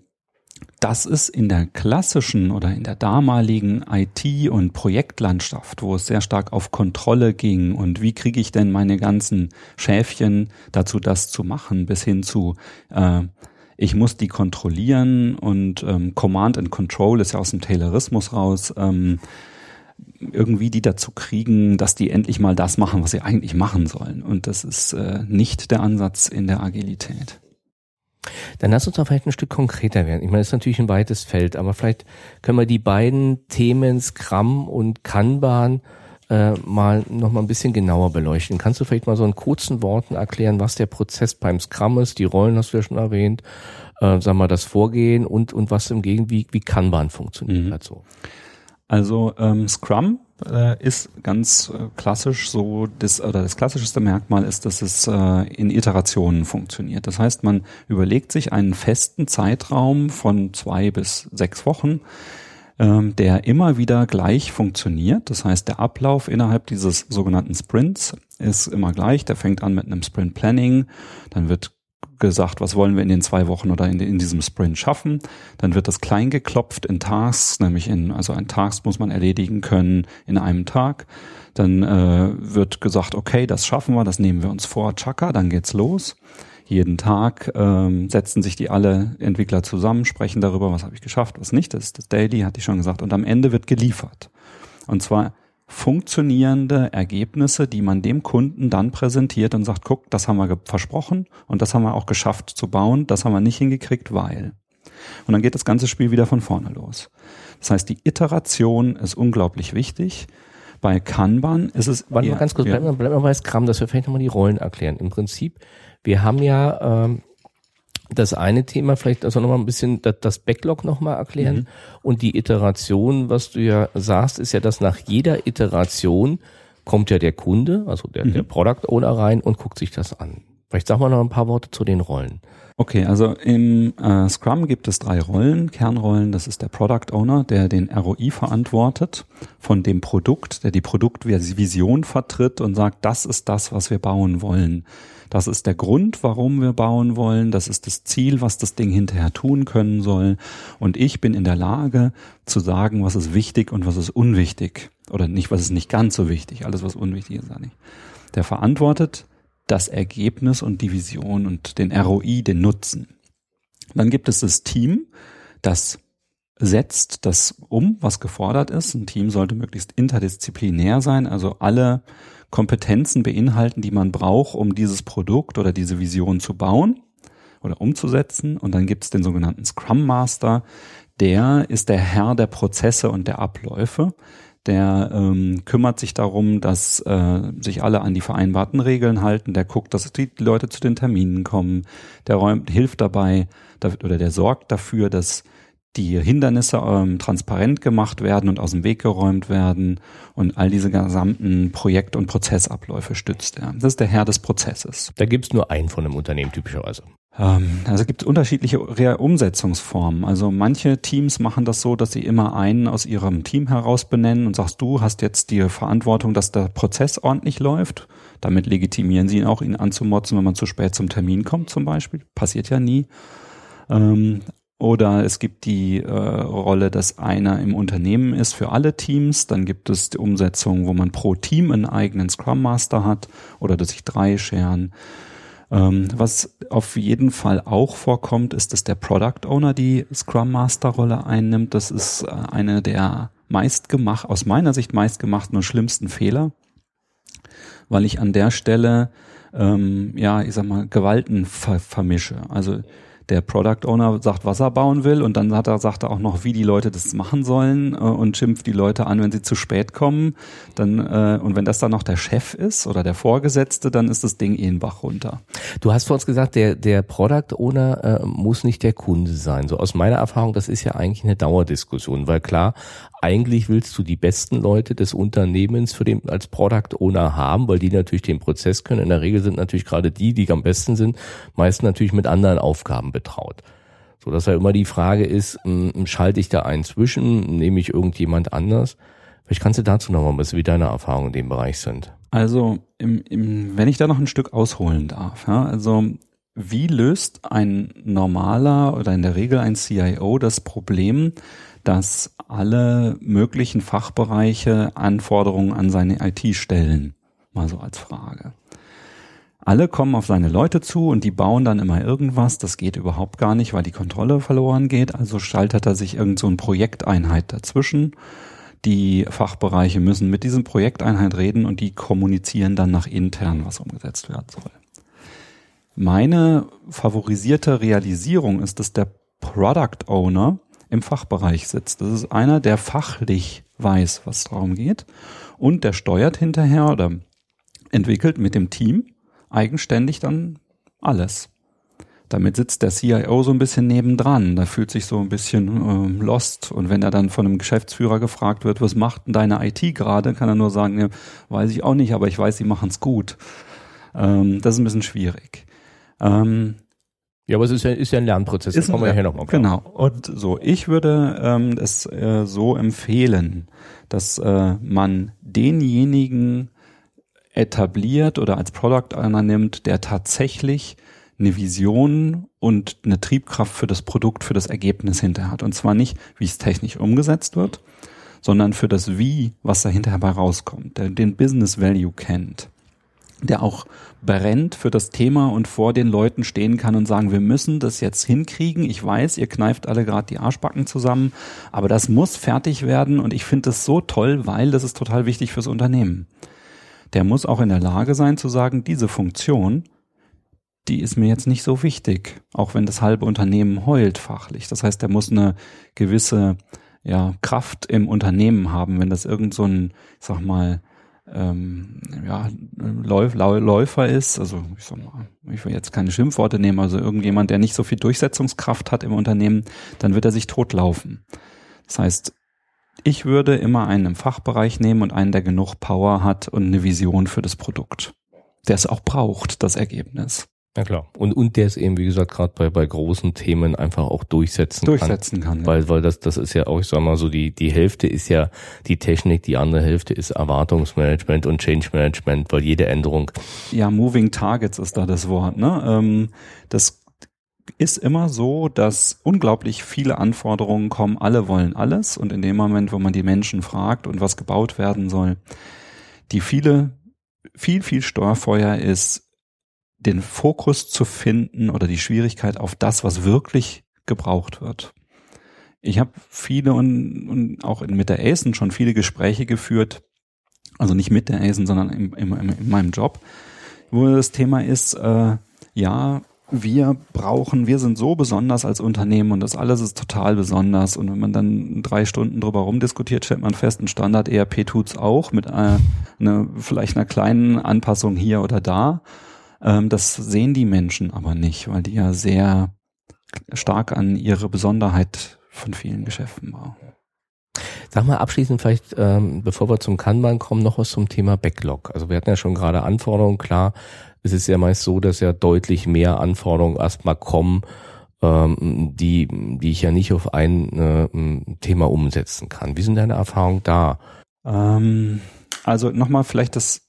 Speaker 2: das ist in der klassischen oder in der damaligen IT- und Projektlandschaft, wo es sehr stark auf Kontrolle ging und wie kriege ich denn meine ganzen Schäfchen dazu, das zu machen, bis hin zu äh, ich muss die kontrollieren und ähm, Command and Control ist ja aus dem Taylorismus raus. Ähm, irgendwie die dazu kriegen, dass die endlich mal das machen, was sie eigentlich machen sollen. Und das ist äh, nicht der Ansatz in der Agilität.
Speaker 1: Dann lass uns doch vielleicht ein Stück konkreter werden. Ich meine, das ist natürlich ein weites Feld, aber vielleicht können wir die beiden Themen Scrum und Kanban äh, mal noch mal ein bisschen genauer beleuchten. Kannst du vielleicht mal so in kurzen Worten erklären, was der Prozess beim Scrum ist? Die Rollen hast du ja schon erwähnt. Äh, sag mal, das Vorgehen und, und was im Gegenteil, wie, wie Kanban funktioniert mhm. halt so.
Speaker 2: Also ähm, Scrum äh, ist ganz äh, klassisch so, das, oder das klassischste Merkmal ist, dass es äh, in Iterationen funktioniert. Das heißt, man überlegt sich einen festen Zeitraum von zwei bis sechs Wochen, ähm, der immer wieder gleich funktioniert. Das heißt, der Ablauf innerhalb dieses sogenannten Sprints ist immer gleich. Der fängt an mit einem Sprint Planning, dann wird gesagt, was wollen wir in den zwei Wochen oder in, in diesem Sprint schaffen. Dann wird das klein geklopft in Tasks, nämlich in, also ein Task muss man erledigen können in einem Tag. Dann äh, wird gesagt, okay, das schaffen wir, das nehmen wir uns vor, Chaka, dann geht's los. Jeden Tag ähm, setzen sich die alle Entwickler zusammen, sprechen darüber, was habe ich geschafft, was nicht. Das ist das Daily, hatte ich schon gesagt. Und am Ende wird geliefert. Und zwar funktionierende Ergebnisse, die man dem Kunden dann präsentiert und sagt, guck, das haben wir versprochen und das haben wir auch geschafft zu bauen, das haben wir nicht hingekriegt, weil. Und dann geht das ganze Spiel wieder von vorne los. Das heißt, die Iteration ist unglaublich wichtig. Bei Kanban ist es.
Speaker 1: Warte mal ganz kurz, ja. bleib, mal, bleib mal bei Scrum, dass wir vielleicht nochmal die Rollen erklären. Im Prinzip, wir haben ja ähm, das eine Thema, vielleicht also nochmal ein bisschen das Backlog nochmal erklären. Mhm. Und die Iteration, was du ja sagst, ist ja, dass nach jeder Iteration kommt ja der Kunde, also der, mhm. der Product Owner rein und guckt sich das an. Vielleicht sag mal noch ein paar Worte zu den Rollen.
Speaker 2: Okay, also im äh, Scrum gibt es drei Rollen, Kernrollen. Das ist der Product Owner, der den ROI verantwortet von dem Produkt, der die Produktvision vertritt und sagt, das ist das, was wir bauen wollen. Das ist der Grund, warum wir bauen wollen. Das ist das Ziel, was das Ding hinterher tun können soll. Und ich bin in der Lage zu sagen, was ist wichtig und was ist unwichtig. Oder nicht, was ist nicht ganz so wichtig. Alles, was unwichtig ist, sage ich. Der verantwortet das Ergebnis und die Vision und den ROI, den Nutzen. Dann gibt es das Team, das setzt das um, was gefordert ist. Ein Team sollte möglichst interdisziplinär sein, also alle Kompetenzen beinhalten, die man braucht, um dieses Produkt oder diese Vision zu bauen oder umzusetzen. Und dann gibt es den sogenannten Scrum Master. Der ist der Herr der Prozesse und der Abläufe. Der ähm, kümmert sich darum, dass äh, sich alle an die vereinbarten Regeln halten. Der guckt, dass die Leute zu den Terminen kommen. Der räumt, hilft dabei oder der sorgt dafür, dass die Hindernisse ähm, transparent gemacht werden und aus dem Weg geräumt werden und all diese gesamten Projekt- und Prozessabläufe stützt er. Das ist der Herr des Prozesses.
Speaker 1: Da gibt es nur einen von einem Unternehmen typischerweise.
Speaker 2: Ähm, also es gibt unterschiedliche Umsetzungsformen. Also manche Teams machen das so, dass sie immer einen aus ihrem Team heraus benennen und sagst, du hast jetzt die Verantwortung, dass der Prozess ordentlich läuft. Damit legitimieren sie ihn auch, ihn anzumotzen, wenn man zu spät zum Termin kommt zum Beispiel. Passiert ja nie. Ähm, oder es gibt die äh, Rolle, dass einer im Unternehmen ist für alle Teams. Dann gibt es die Umsetzung, wo man pro Team einen eigenen Scrum Master hat oder dass sich drei scheren. Ähm, was auf jeden Fall auch vorkommt, ist, dass der Product Owner die Scrum Master Rolle einnimmt. Das ist äh, eine der meist gemacht, aus meiner Sicht meist gemachten und schlimmsten Fehler, weil ich an der Stelle ähm, ja, ich sag mal, Gewalten ver vermische. Also der Product Owner sagt, was er bauen will und dann hat er, sagt er auch noch, wie die Leute das machen sollen äh, und schimpft die Leute an, wenn sie zu spät kommen. Dann, äh, und wenn das dann noch der Chef ist oder der Vorgesetzte, dann ist das Ding eh ein Bach runter.
Speaker 1: Du hast vor uns gesagt, der, der Product Owner äh, muss nicht der Kunde sein. So aus meiner Erfahrung, das ist ja eigentlich eine Dauerdiskussion, weil klar, eigentlich willst du die besten Leute des Unternehmens für den als Product Owner haben, weil die natürlich den Prozess können. In der Regel sind natürlich gerade die, die am besten sind, meist natürlich mit anderen Aufgaben betraut. So dass ja immer die Frage ist, schalte ich da einen zwischen, nehme ich irgendjemand anders? Vielleicht kannst du dazu noch mal ein bisschen, wie deine Erfahrungen in dem Bereich sind.
Speaker 2: Also, im, im, wenn ich da noch ein Stück ausholen darf, ja, also wie löst ein normaler oder in der Regel ein CIO das Problem, dass alle möglichen Fachbereiche Anforderungen an seine IT stellen. Mal so als Frage. Alle kommen auf seine Leute zu und die bauen dann immer irgendwas. Das geht überhaupt gar nicht, weil die Kontrolle verloren geht. Also schaltet er sich irgend so eine Projekteinheit dazwischen. Die Fachbereiche müssen mit diesem Projekteinheit reden und die kommunizieren dann nach intern, was umgesetzt werden soll. Meine favorisierte Realisierung ist, dass der Product Owner im Fachbereich sitzt. Das ist einer, der fachlich weiß, was darum geht und der steuert hinterher oder entwickelt mit dem Team eigenständig dann alles. Damit sitzt der CIO so ein bisschen nebendran. Da fühlt sich so ein bisschen äh, lost. Und wenn er dann von einem Geschäftsführer gefragt wird, was macht denn deine IT gerade, kann er nur sagen, ja, weiß ich auch nicht, aber ich weiß, sie machen es gut. Ähm, das ist ein bisschen schwierig. Ähm,
Speaker 1: ja, aber es ist ja, ist ja ein Lernprozess.
Speaker 2: Ein, kommen wir ja nochmal. Genau. Und so, ich würde ähm, es äh, so empfehlen, dass äh, man denjenigen etabliert oder als Product Owner nimmt, der tatsächlich eine Vision und eine Triebkraft für das Produkt, für das Ergebnis hinterher hat. Und zwar nicht, wie es technisch umgesetzt wird, sondern für das Wie, was da hinterher bei rauskommt, der den Business Value kennt, der auch brennt für das Thema und vor den Leuten stehen kann und sagen, wir müssen das jetzt hinkriegen. Ich weiß, ihr kneift alle gerade die Arschbacken zusammen, aber das muss fertig werden und ich finde das so toll, weil das ist total wichtig fürs Unternehmen. Der muss auch in der Lage sein zu sagen, diese Funktion die ist mir jetzt nicht so wichtig, auch wenn das halbe Unternehmen heult fachlich. Das heißt, er muss eine gewisse ja, Kraft im Unternehmen haben, wenn das irgend so ein, ich sag mal, ähm, ja, Läuf, Läufer ist, also ich sag mal, ich will jetzt keine Schimpfworte nehmen, also irgendjemand, der nicht so viel Durchsetzungskraft hat im Unternehmen, dann wird er sich totlaufen. Das heißt, ich würde immer einen im Fachbereich nehmen und einen, der genug Power hat und eine Vision für das Produkt, der es auch braucht, das Ergebnis.
Speaker 1: Ja klar. Und, und der es eben, wie gesagt, gerade bei, bei großen Themen einfach auch durchsetzen,
Speaker 2: durchsetzen kann.
Speaker 1: kann weil, weil das, das ist ja auch, ich sag mal so, die, die Hälfte ist ja die Technik, die andere Hälfte ist Erwartungsmanagement und Change Management, weil jede Änderung.
Speaker 2: Ja, Moving Targets ist da das Wort, ne? Ähm, das ist immer so, dass unglaublich viele Anforderungen kommen, alle wollen alles. Und in dem Moment, wo man die Menschen fragt und was gebaut werden soll, die viele, viel, viel Steuerfeuer ist, den Fokus zu finden oder die Schwierigkeit auf das, was wirklich gebraucht wird. Ich habe viele und, und auch mit der ASEN schon viele Gespräche geführt, also nicht mit der ASEN, sondern im, im, in meinem Job, wo das Thema ist, äh, ja, wir brauchen, wir sind so besonders als Unternehmen und das alles ist total besonders. Und wenn man dann drei Stunden drüber rumdiskutiert, stellt man fest, ein Standard ERP tut's auch mit äh, eine, vielleicht einer kleinen Anpassung hier oder da. Ähm, das sehen die Menschen aber nicht, weil die ja sehr stark an ihre Besonderheit von vielen Geschäften war.
Speaker 1: Sag mal abschließend vielleicht, ähm, bevor wir zum Kanban kommen, noch was zum Thema Backlog. Also wir hatten ja schon gerade Anforderungen, klar, es ist ja meist so, dass ja deutlich mehr Anforderungen erstmal kommen, ähm, die, die ich ja nicht auf ein äh, Thema umsetzen kann. Wie sind deine Erfahrungen da?
Speaker 2: Ähm, also nochmal vielleicht das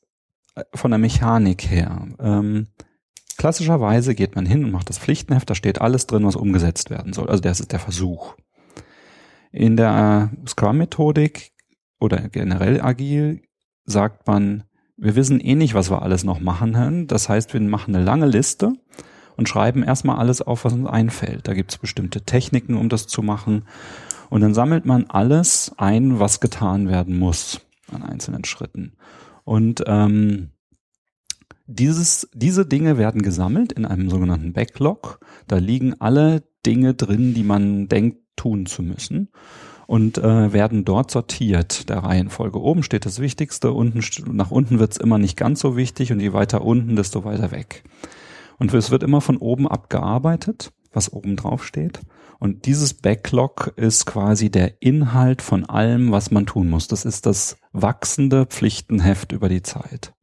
Speaker 2: von der Mechanik her. Ähm, klassischerweise geht man hin und macht das Pflichtenheft, da steht alles drin, was umgesetzt werden soll. Also das ist der Versuch. In der Scrum-Methodik oder generell agil sagt man, wir wissen eh nicht, was wir alles noch machen können. Das heißt, wir machen eine lange Liste und schreiben erstmal alles auf, was uns einfällt. Da gibt es bestimmte Techniken, um das zu machen. Und dann sammelt man alles ein, was getan werden muss an einzelnen Schritten. Und ähm, dieses, diese Dinge werden gesammelt in einem sogenannten Backlog. Da liegen alle Dinge drin, die man denkt tun zu müssen und äh, werden dort sortiert der Reihenfolge. Oben steht das Wichtigste, unten nach unten wird's immer nicht ganz so wichtig und je weiter unten, desto weiter weg. Und es wird immer von oben abgearbeitet, was oben drauf steht. Und dieses Backlog ist quasi der Inhalt von allem, was man tun muss. Das ist das wachsende Pflichtenheft über die Zeit.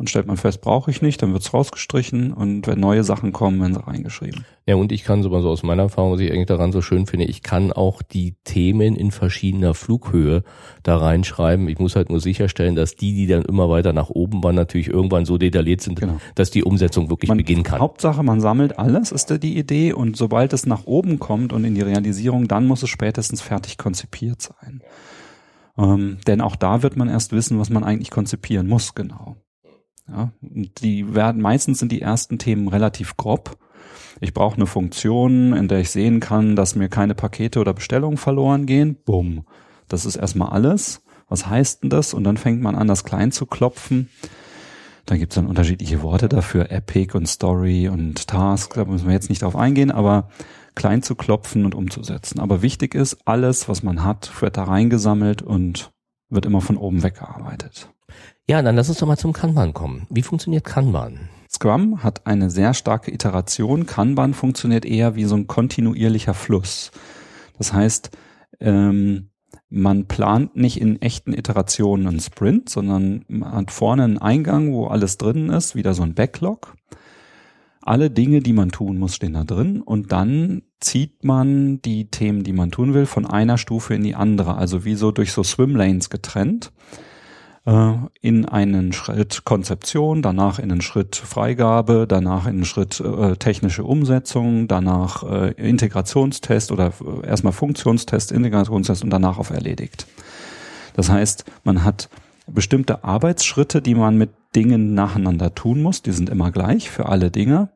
Speaker 2: Und stellt man fest, brauche ich nicht, dann wird's rausgestrichen und wenn neue Sachen kommen, werden sie reingeschrieben.
Speaker 1: Ja, und ich kann sogar so aus meiner Erfahrung, was ich eigentlich daran so schön finde, ich kann auch die Themen in verschiedener Flughöhe da reinschreiben. Ich muss halt nur sicherstellen, dass die, die dann immer weiter nach oben waren, natürlich irgendwann so detailliert sind, genau. dass die Umsetzung wirklich
Speaker 2: man,
Speaker 1: beginnen kann.
Speaker 2: Hauptsache, man sammelt alles, ist da die Idee und sobald es nach oben kommt und in die Realisierung, dann muss es spätestens fertig konzipiert sein. Ähm, denn auch da wird man erst wissen, was man eigentlich konzipieren muss, genau. Ja, die werden meistens sind die ersten Themen relativ grob. Ich brauche eine Funktion, in der ich sehen kann, dass mir keine Pakete oder Bestellungen verloren gehen. Bumm. Das ist erstmal alles. Was heißt denn das? Und dann fängt man an, das klein zu klopfen. Da gibt es dann unterschiedliche Worte dafür, Epic und Story und Task, da müssen wir jetzt nicht drauf eingehen, aber klein zu klopfen und umzusetzen. Aber wichtig ist, alles, was man hat, wird da reingesammelt und wird immer von oben weggearbeitet.
Speaker 1: Ja, dann lass uns doch mal zum Kanban kommen. Wie funktioniert Kanban?
Speaker 2: Scrum hat eine sehr starke Iteration. Kanban funktioniert eher wie so ein kontinuierlicher Fluss. Das heißt, ähm, man plant nicht in echten Iterationen einen Sprint, sondern man hat vorne einen Eingang, wo alles drin ist, wieder so ein Backlog. Alle Dinge, die man tun muss, stehen da drin und dann zieht man die Themen, die man tun will, von einer Stufe in die andere, also wie so durch so Swimlanes getrennt. Äh, in einen Schritt Konzeption, danach in einen Schritt Freigabe, danach in einen Schritt äh, technische Umsetzung, danach äh, Integrationstest oder äh, erstmal Funktionstest, Integrationstest und danach auf erledigt. Das heißt, man hat bestimmte Arbeitsschritte, die man mit Dingen nacheinander tun muss, die sind immer gleich für alle Dinge.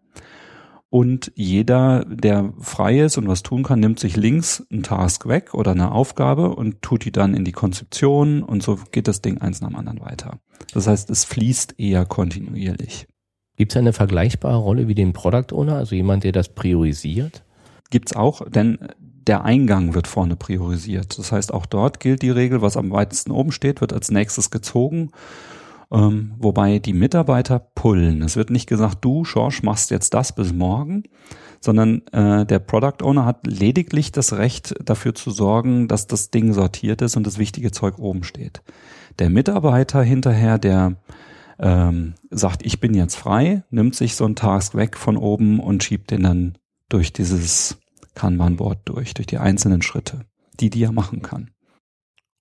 Speaker 2: Und jeder, der frei ist und was tun kann, nimmt sich links einen Task weg oder eine Aufgabe und tut die dann in die Konzeption und so geht das Ding eins nach dem anderen weiter. Das heißt, es fließt eher kontinuierlich.
Speaker 1: Gibt es eine vergleichbare Rolle wie den Product Owner, also jemand, der das priorisiert?
Speaker 2: Gibt's auch, denn der Eingang wird vorne priorisiert. Das heißt, auch dort gilt die Regel, was am weitesten oben steht, wird als nächstes gezogen ähm, wobei die Mitarbeiter pullen. Es wird nicht gesagt, du, Schorsch, machst jetzt das bis morgen, sondern äh, der Product Owner hat lediglich das Recht dafür zu sorgen, dass das Ding sortiert ist und das wichtige Zeug oben steht. Der Mitarbeiter hinterher, der ähm, sagt, ich bin jetzt frei, nimmt sich so einen Task weg von oben und schiebt den dann durch dieses Kanban-Board durch, durch die einzelnen Schritte, die die er machen kann.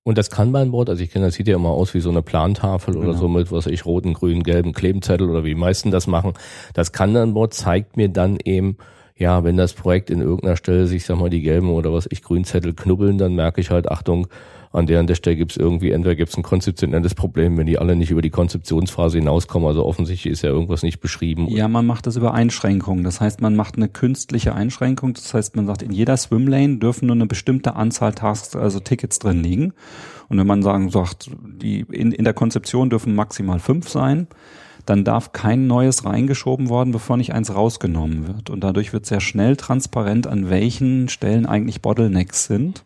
Speaker 1: Und das Kanban-Board, also ich kenne, das sieht ja immer aus wie so eine Plantafel genau. oder so mit, was ich, roten, grünen, gelben Klebenzettel oder wie die meisten das machen. Das Kanban-Board zeigt mir dann eben, ja, wenn das Projekt in irgendeiner Stelle sich, sag mal, die gelben oder was ich, Grünzettel knubbeln, dann merke ich halt, Achtung, an der an der Stelle gibt es irgendwie, entweder gibt es ein konzeptionelles Problem, wenn die alle nicht über die Konzeptionsphase hinauskommen. Also offensichtlich ist ja irgendwas nicht beschrieben.
Speaker 2: Ja, man macht das über Einschränkungen. Das heißt, man macht eine künstliche Einschränkung. Das heißt, man sagt, in jeder Swimlane dürfen nur eine bestimmte Anzahl Tasks, also Tickets drin liegen. Und wenn man sagen sagt, die in, in der Konzeption dürfen maximal fünf sein, dann darf kein neues reingeschoben worden, bevor nicht eins rausgenommen wird. Und dadurch wird sehr schnell transparent, an welchen Stellen eigentlich Bottlenecks sind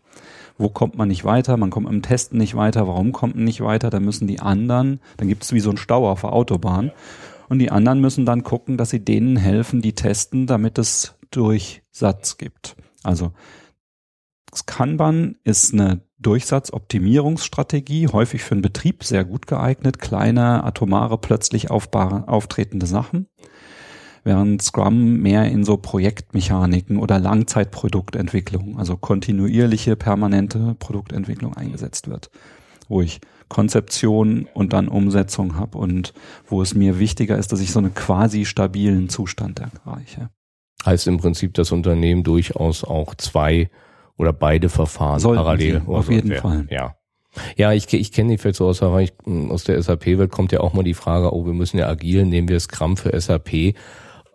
Speaker 2: wo kommt man nicht weiter, man kommt im Testen nicht weiter, warum kommt man nicht weiter, dann müssen die anderen, dann gibt es wie so ein Stau auf der Autobahn. Und die anderen müssen dann gucken, dass sie denen helfen, die testen, damit es Durchsatz gibt. Also Kanban ist eine Durchsatzoptimierungsstrategie, häufig für einen Betrieb sehr gut geeignet, kleine, atomare, plötzlich auftretende Sachen während Scrum mehr in so Projektmechaniken oder Langzeitproduktentwicklung, also kontinuierliche, permanente Produktentwicklung eingesetzt wird, wo ich Konzeption und dann Umsetzung habe und wo es mir wichtiger ist, dass ich so einen quasi stabilen Zustand erreiche.
Speaker 1: Heißt im Prinzip, das Unternehmen durchaus auch zwei oder beide Verfahren
Speaker 2: Sollten parallel. Sie, auf jeden Fall.
Speaker 1: Ja. Ja, ich, ich kenne die vielleicht so aus, aus der SAP-Welt kommt ja auch mal die Frage, oh, wir müssen ja agil, nehmen wir Scrum für SAP.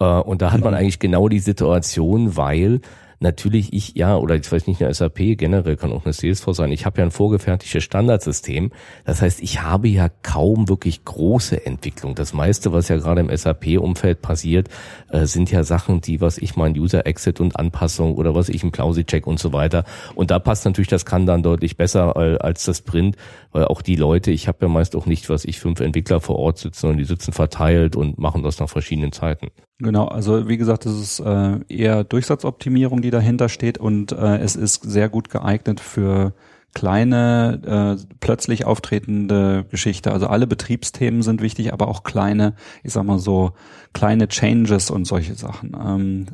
Speaker 1: Äh, und da hat man eigentlich genau die Situation, weil natürlich ich, ja, oder ich weiß nicht eine SAP, generell kann auch eine Salesforce sein, ich habe ja ein vorgefertigtes Standardsystem. Das heißt, ich habe ja kaum wirklich große Entwicklung. Das meiste, was ja gerade im SAP-Umfeld passiert, äh, sind ja Sachen, die, was ich mein User-Exit und Anpassung oder was ich im Plausi-Check und so weiter. Und da passt natürlich das kann dann deutlich besser äh, als das Print, weil auch die Leute, ich habe ja meist auch nicht, was ich, fünf Entwickler vor Ort sitzen und die sitzen verteilt und machen das nach verschiedenen Zeiten.
Speaker 2: Genau, also wie gesagt, es ist äh, eher Durchsatzoptimierung, die dahinter steht und äh, es ist sehr gut geeignet für kleine, äh, plötzlich auftretende Geschichte. Also alle Betriebsthemen sind wichtig, aber auch kleine, ich sag mal so, kleine Changes und solche Sachen. Ähm,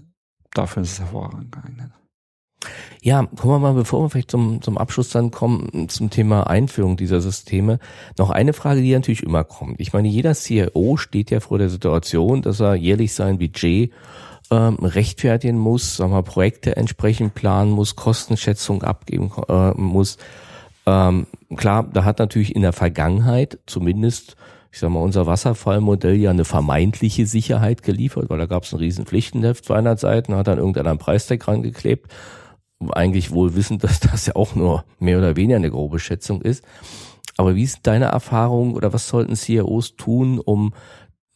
Speaker 2: dafür ist es hervorragend geeignet.
Speaker 1: Ja, kommen wir mal, bevor wir vielleicht zum, zum Abschluss dann kommen, zum Thema Einführung dieser Systeme, noch eine Frage, die natürlich immer kommt. Ich meine, jeder CIO steht ja vor der Situation, dass er jährlich sein Budget ähm, rechtfertigen muss, sagen wir, Projekte entsprechend planen muss, Kostenschätzung abgeben äh, muss. Ähm, klar, da hat natürlich in der Vergangenheit zumindest ich sag mal, unser Wasserfallmodell ja eine vermeintliche Sicherheit geliefert, weil da gab es ein riesen Pflichtenheft, 200 Seiten, hat dann irgendeiner einen Preistag rangeklebt eigentlich wohl wissend, [laughs] dass das ja auch nur mehr oder weniger eine grobe Schätzung ist. Aber wie ist deine Erfahrung oder was sollten CIOs tun, um,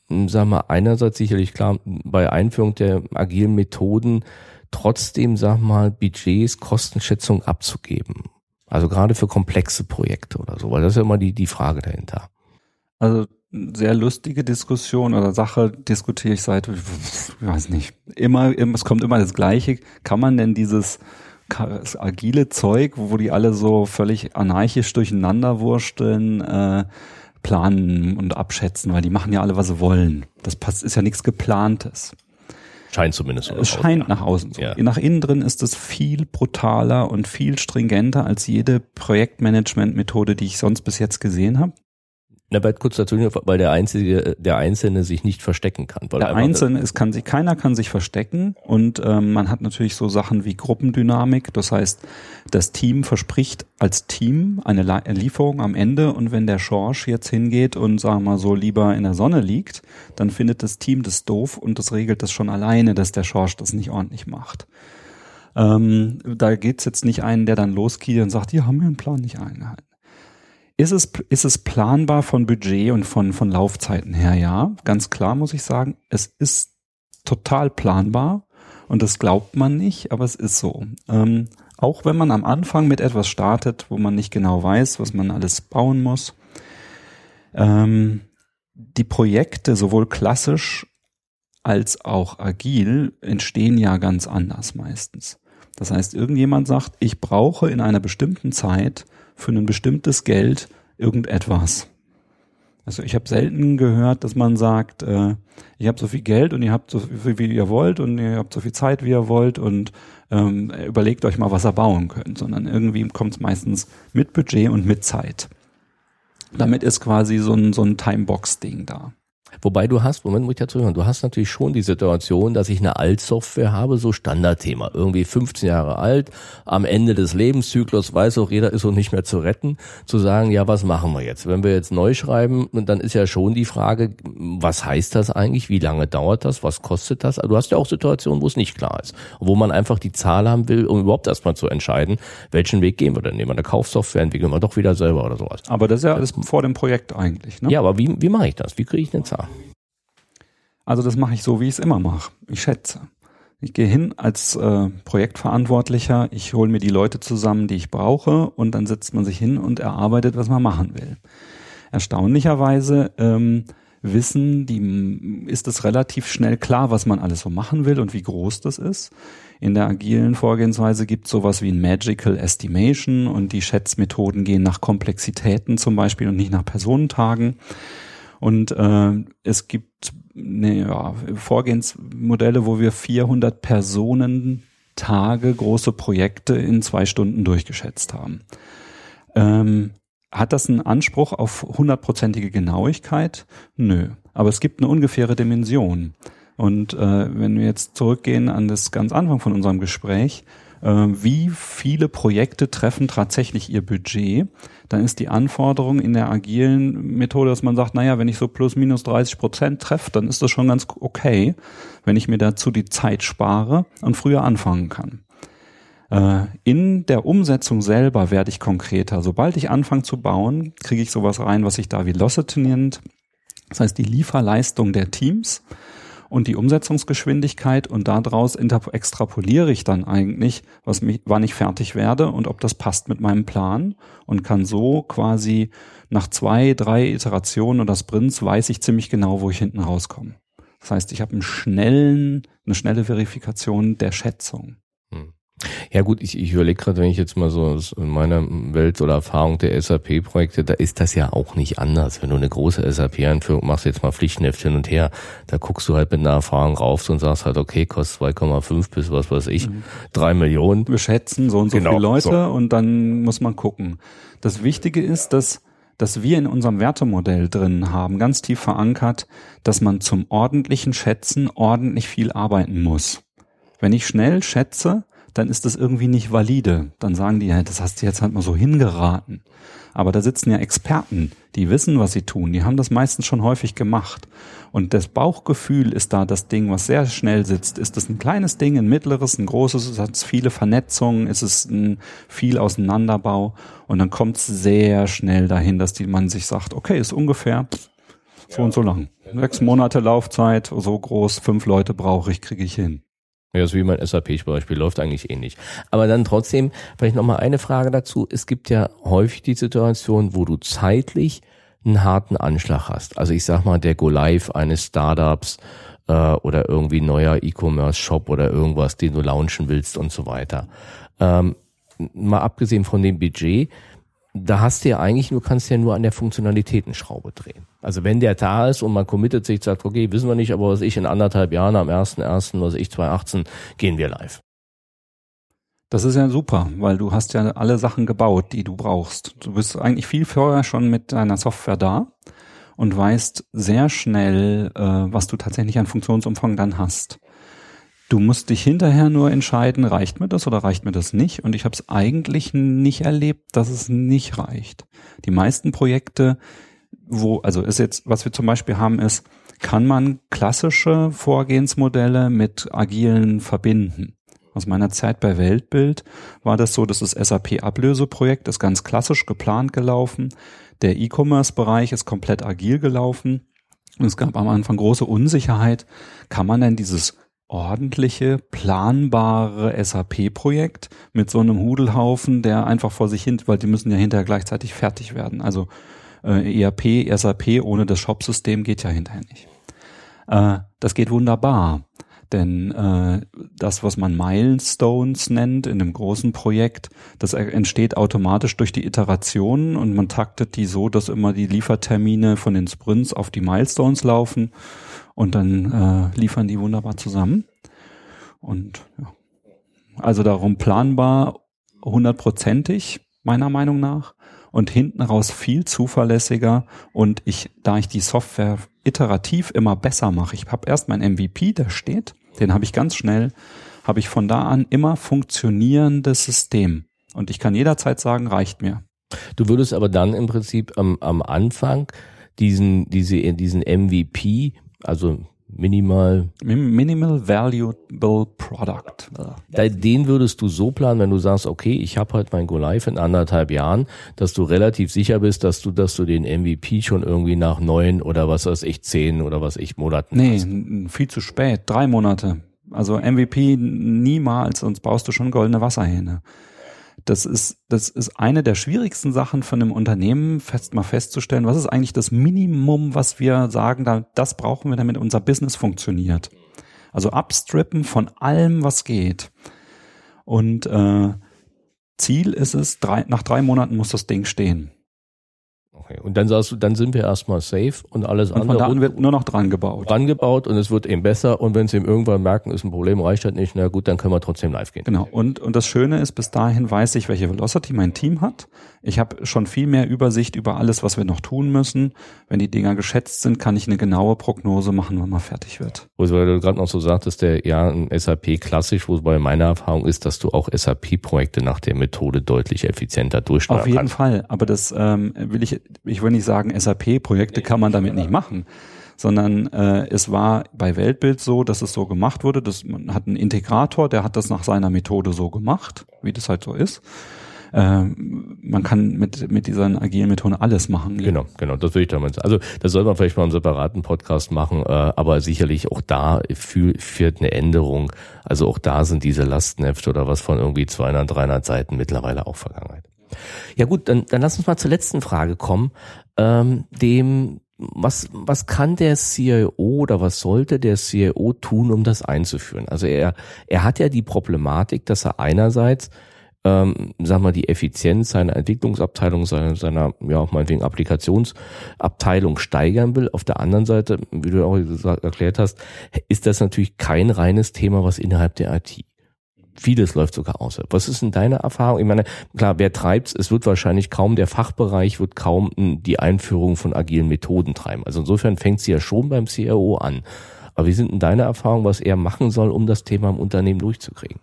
Speaker 1: hm, sagen wir, einerseits sicherlich klar, bei Einführung der agilen Methoden trotzdem, sag mal, Budgets, Kostenschätzung abzugeben? Also gerade für komplexe Projekte oder so, weil das ist ja immer die, die Frage dahinter.
Speaker 2: Also sehr lustige Diskussion oder Sache diskutiere ich seit, [laughs] ich weiß nicht, immer, es kommt immer das Gleiche. Kann man denn dieses das agile Zeug, wo die alle so völlig anarchisch durcheinander wursteln, äh, planen und abschätzen, weil die machen ja alle, was sie wollen. Das passt, ist ja nichts geplantes.
Speaker 1: Scheint zumindest
Speaker 2: so. Es scheint nach außen so. Ja. Nach innen drin ist es viel brutaler und viel stringenter als jede Projektmanagement-Methode, die ich sonst bis jetzt gesehen habe.
Speaker 1: Na, weil kurz dazu, weil der Einzige, der Einzelne sich nicht verstecken kann.
Speaker 2: der Einzelne ist, kann sich, keiner kann sich verstecken und ähm, man hat natürlich so Sachen wie Gruppendynamik. Das heißt, das Team verspricht als Team eine Lieferung am Ende und wenn der Schorsch jetzt hingeht und sagen wir mal so lieber in der Sonne liegt, dann findet das Team das doof und das regelt das schon alleine, dass der Schorsch das nicht ordentlich macht. Ähm, da geht's jetzt nicht einen, der dann losgeht und sagt, die haben einen Plan nicht eingehalten. Ist es, ist es planbar von Budget und von, von Laufzeiten her? Ja, ganz klar muss ich sagen, es ist total planbar und das glaubt man nicht, aber es ist so. Ähm, auch wenn man am Anfang mit etwas startet, wo man nicht genau weiß, was man alles bauen muss. Ähm, die Projekte, sowohl klassisch als auch agil, entstehen ja ganz anders meistens. Das heißt, irgendjemand sagt, ich brauche in einer bestimmten Zeit für ein bestimmtes Geld irgendetwas. Also ich habe selten gehört, dass man sagt, äh, ich habe so viel Geld und ihr habt so viel, wie ihr wollt und ihr habt so viel Zeit, wie ihr wollt und ähm, überlegt euch mal, was ihr bauen könnt, sondern irgendwie kommt es meistens mit Budget und mit Zeit. Damit ist quasi so ein, so ein Timebox-Ding da.
Speaker 1: Wobei du hast, Moment, muss ich dazu hören, du hast natürlich schon die Situation, dass ich eine Altsoftware habe, so Standardthema, irgendwie 15 Jahre alt, am Ende des Lebenszyklus weiß auch jeder, ist auch nicht mehr zu retten, zu sagen, ja, was machen wir jetzt? Wenn wir jetzt neu schreiben, dann ist ja schon die Frage, was heißt das eigentlich, wie lange dauert das, was kostet das? du hast ja auch Situationen, wo es nicht klar ist, wo man einfach die Zahl haben will, um überhaupt erstmal zu entscheiden, welchen Weg gehen wir denn? Nehmen wir eine Kaufsoftware, entwickeln wir doch wieder selber oder sowas.
Speaker 2: Aber das ist ja alles vor dem Projekt eigentlich, ne?
Speaker 1: Ja, aber wie, wie mache ich das? Wie kriege ich eine Zahl?
Speaker 2: Also das mache ich so, wie ich es immer mache. Ich schätze. Ich gehe hin als äh, Projektverantwortlicher, ich hole mir die Leute zusammen, die ich brauche, und dann setzt man sich hin und erarbeitet, was man machen will. Erstaunlicherweise ähm, wissen die, ist es relativ schnell klar, was man alles so machen will und wie groß das ist. In der agilen Vorgehensweise gibt es sowas wie ein Magical Estimation und die Schätzmethoden gehen nach Komplexitäten zum Beispiel und nicht nach Personentagen. Und äh, es gibt ne, ja, Vorgehensmodelle, wo wir 400 Personen Tage große Projekte in zwei Stunden durchgeschätzt haben. Ähm, hat das einen Anspruch auf hundertprozentige Genauigkeit? Nö. Aber es gibt eine ungefähre Dimension. Und äh, wenn wir jetzt zurückgehen an das ganz Anfang von unserem Gespräch, äh, wie viele Projekte treffen tatsächlich ihr Budget, dann ist die Anforderung in der agilen Methode, dass man sagt, naja, wenn ich so plus minus 30 Prozent treffe, dann ist das schon ganz okay, wenn ich mir dazu die Zeit spare und früher anfangen kann. Äh, in der Umsetzung selber werde ich konkreter. Sobald ich anfange zu bauen, kriege ich sowas rein, was sich da Velocity nennt. Das heißt, die Lieferleistung der Teams und die Umsetzungsgeschwindigkeit und daraus extrapoliere ich dann eigentlich, was mich, wann ich fertig werde und ob das passt mit meinem Plan und kann so quasi nach zwei, drei Iterationen oder Sprints weiß ich ziemlich genau, wo ich hinten rauskomme. Das heißt, ich habe einen schnellen, eine schnelle Verifikation der Schätzung.
Speaker 1: Ja gut, ich, ich überlege gerade, wenn ich jetzt mal so in meiner Welt oder Erfahrung der SAP-Projekte, da ist das ja auch nicht anders. Wenn du eine große SAP-Einführung machst, jetzt mal Pflichtenheft hin und her, da guckst du halt mit einer Erfahrung rauf und sagst halt, okay, kostet 2,5 bis was weiß ich, mhm. drei Millionen.
Speaker 2: Wir schätzen so und so genau, viele Leute so. und dann muss man gucken. Das Wichtige ist, dass dass wir in unserem Wertemodell drin haben, ganz tief verankert, dass man zum ordentlichen Schätzen ordentlich viel arbeiten muss. Wenn ich schnell schätze, dann ist das irgendwie nicht valide. Dann sagen die, das hast du jetzt halt mal so hingeraten. Aber da sitzen ja Experten, die wissen, was sie tun. Die haben das meistens schon häufig gemacht. Und das Bauchgefühl ist da das Ding, was sehr schnell sitzt. Ist es ein kleines Ding, ein mittleres, ein großes? Hat es viele Vernetzungen? Ist es ein viel Auseinanderbau? Und dann kommt es sehr schnell dahin, dass die man sich sagt, okay, ist ungefähr so ja. und so lang. Sechs Monate Laufzeit, so groß, fünf Leute brauche ich, kriege ich hin.
Speaker 1: Ja, ist wie mein SAP-Beispiel, läuft eigentlich ähnlich. Aber dann trotzdem, vielleicht nochmal eine Frage dazu. Es gibt ja häufig die Situation, wo du zeitlich einen harten Anschlag hast. Also ich sag mal, der Go Live eines Startups äh, oder irgendwie neuer E-Commerce-Shop oder irgendwas, den du launchen willst und so weiter. Ähm, mal abgesehen von dem Budget, da hast du ja eigentlich nur, kannst ja nur an der Funktionalitätenschraube drehen. Also wenn der da ist und man committet sich, sagt, okay, wissen wir nicht, aber was ich in anderthalb Jahren am 1.1., was ich 2018, gehen wir live.
Speaker 2: Das ist ja super, weil du hast ja alle Sachen gebaut, die du brauchst. Du bist eigentlich viel vorher schon mit deiner Software da. und weißt sehr schnell, äh, was du tatsächlich an Funktionsumfang dann hast. Du musst dich hinterher nur entscheiden, reicht mir das oder reicht mir das nicht? Und ich habe es eigentlich nicht erlebt, dass es nicht reicht. Die meisten Projekte, wo, also ist jetzt, was wir zum Beispiel haben, ist, kann man klassische Vorgehensmodelle mit agilen verbinden. Aus meiner Zeit bei Weltbild war das so, dass das SAP-Ablöseprojekt ist ganz klassisch geplant gelaufen. Der E-Commerce-Bereich ist komplett agil gelaufen. Und es gab am Anfang große Unsicherheit. Kann man denn dieses ordentliche, planbare SAP-Projekt mit so einem Hudelhaufen, der einfach vor sich hin, weil die müssen ja hinterher gleichzeitig fertig werden. Also äh, ERP, SAP ohne das Shop-System geht ja hinterher nicht. Äh, das geht wunderbar. Denn äh, das, was man Milestones nennt in einem großen Projekt, das entsteht automatisch durch die Iterationen und man taktet die so, dass immer die Liefertermine von den Sprints auf die Milestones laufen und dann äh, liefern die wunderbar zusammen. Und ja. also darum planbar, hundertprozentig, meiner Meinung nach. Und hinten raus viel zuverlässiger. Und ich, da ich die Software iterativ immer besser mache, ich habe erst mein MVP, der steht, den habe ich ganz schnell, habe ich von da an immer funktionierendes System. Und ich kann jederzeit sagen, reicht mir.
Speaker 1: Du würdest aber dann im Prinzip am, am Anfang diesen, diese, diesen MVP also Minimal.
Speaker 2: Minimal Valuable Product.
Speaker 1: Den würdest du so planen, wenn du sagst, okay, ich habe halt mein Go Live in anderthalb Jahren, dass du relativ sicher bist, dass du, dass du den MVP schon irgendwie nach neun oder was weiß ich, zehn oder was ich Monaten
Speaker 2: Nee, hast. viel zu spät. Drei Monate. Also MVP niemals, sonst baust du schon goldene Wasserhähne. Das ist, das ist eine der schwierigsten Sachen von einem Unternehmen, fest mal festzustellen, was ist eigentlich das Minimum, was wir sagen, da, das brauchen wir, damit unser Business funktioniert. Also abstrippen von allem, was geht. Und äh, Ziel ist es, drei, nach drei Monaten muss das Ding stehen.
Speaker 1: Okay. Und dann sagst du, dann sind wir erstmal safe und alles und andere.
Speaker 2: Von da an wird nur noch dran gebaut.
Speaker 1: Dran gebaut und es wird eben besser. Und wenn sie eben irgendwann merken, ist ein Problem, reicht halt nicht, na gut, dann können wir trotzdem live gehen.
Speaker 2: Genau. Und, und das Schöne ist, bis dahin weiß ich, welche Velocity mein Team hat. Ich habe schon viel mehr Übersicht über alles, was wir noch tun müssen. Wenn die Dinger geschätzt sind, kann ich eine genaue Prognose machen, wann man fertig wird.
Speaker 1: Wo du gerade noch so sagtest, der ja ein SAP klassisch, wo bei meiner Erfahrung ist, dass du auch SAP-Projekte nach der Methode deutlich effizienter durchsteuern
Speaker 2: Auf jeden
Speaker 1: kannst.
Speaker 2: Fall. Aber das ähm, will ich, ich will nicht sagen, SAP-Projekte kann man damit nicht machen sondern äh, es war bei Weltbild so, dass es so gemacht wurde, dass man hat einen Integrator, der hat das nach seiner Methode so gemacht, wie das halt so ist äh, man kann mit, mit dieser agilen Methode alles machen.
Speaker 1: Genau, genau, das würde ich damit sagen. Also das soll man vielleicht mal einen separaten Podcast machen, äh, aber sicherlich auch da führt eine Änderung. Also auch da sind diese Lastenhefte oder was von irgendwie 200, 300 Seiten mittlerweile auch Vergangenheit. Ja gut, dann, dann lass uns mal zur letzten Frage kommen. Ähm, dem was, was kann der CIO oder was sollte der CIO tun, um das einzuführen? Also er, er hat ja die Problematik, dass er einerseits ähm, sag mal, die Effizienz seiner Entwicklungsabteilung, seiner, seiner ja auch meinetwegen Applikationsabteilung steigern will. Auf der anderen Seite, wie du auch gesagt, erklärt hast, ist das natürlich kein reines Thema, was innerhalb der IT. Vieles läuft sogar aus. Was ist denn deine Erfahrung? Ich meine, klar, wer treibt's? Es wird wahrscheinlich kaum, der Fachbereich wird kaum die Einführung von agilen Methoden treiben. Also insofern fängt sie ja schon beim CRO an. Aber wie sind denn deine Erfahrungen, was er machen soll, um das Thema im Unternehmen durchzukriegen?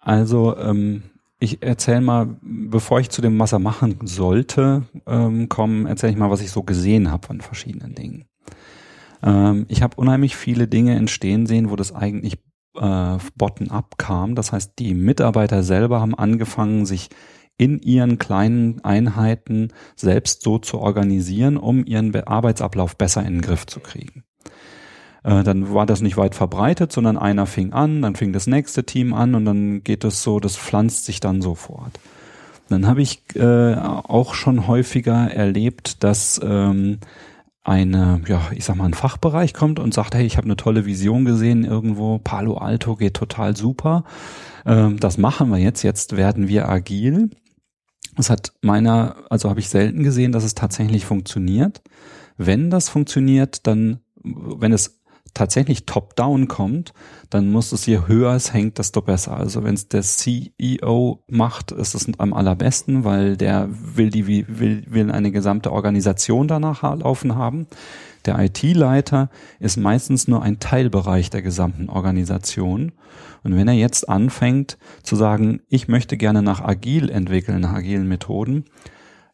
Speaker 2: Also ähm, ich erzähle mal, bevor ich zu dem, was er machen sollte, ähm, kommen, erzähle ich mal, was ich so gesehen habe von verschiedenen Dingen. Ähm, ich habe unheimlich viele Dinge entstehen sehen, wo das eigentlich äh, bottom-up kam. Das heißt, die Mitarbeiter selber haben angefangen, sich in ihren kleinen Einheiten selbst so zu organisieren, um ihren Arbeitsablauf besser in den Griff zu kriegen. Äh, dann war das nicht weit verbreitet, sondern einer fing an, dann fing das nächste Team an und dann geht es so, das pflanzt sich dann so fort. Dann habe ich äh, auch schon häufiger erlebt, dass ähm, eine, ja, ich sag mal, ein Fachbereich kommt und sagt, hey, ich habe eine tolle Vision gesehen irgendwo, Palo Alto geht total super. Ähm, das machen wir jetzt, jetzt werden wir agil. Das hat meiner, also habe ich selten gesehen, dass es tatsächlich funktioniert. Wenn das funktioniert, dann, wenn es tatsächlich top-down kommt, dann muss es je höher es hängt, desto besser. Also wenn es der CEO macht, ist es am allerbesten, weil der will die will, will eine gesamte Organisation danach laufen haben. Der IT-Leiter ist meistens nur ein Teilbereich der gesamten Organisation. Und wenn er jetzt anfängt zu sagen, ich möchte gerne nach agil entwickeln, nach agilen Methoden,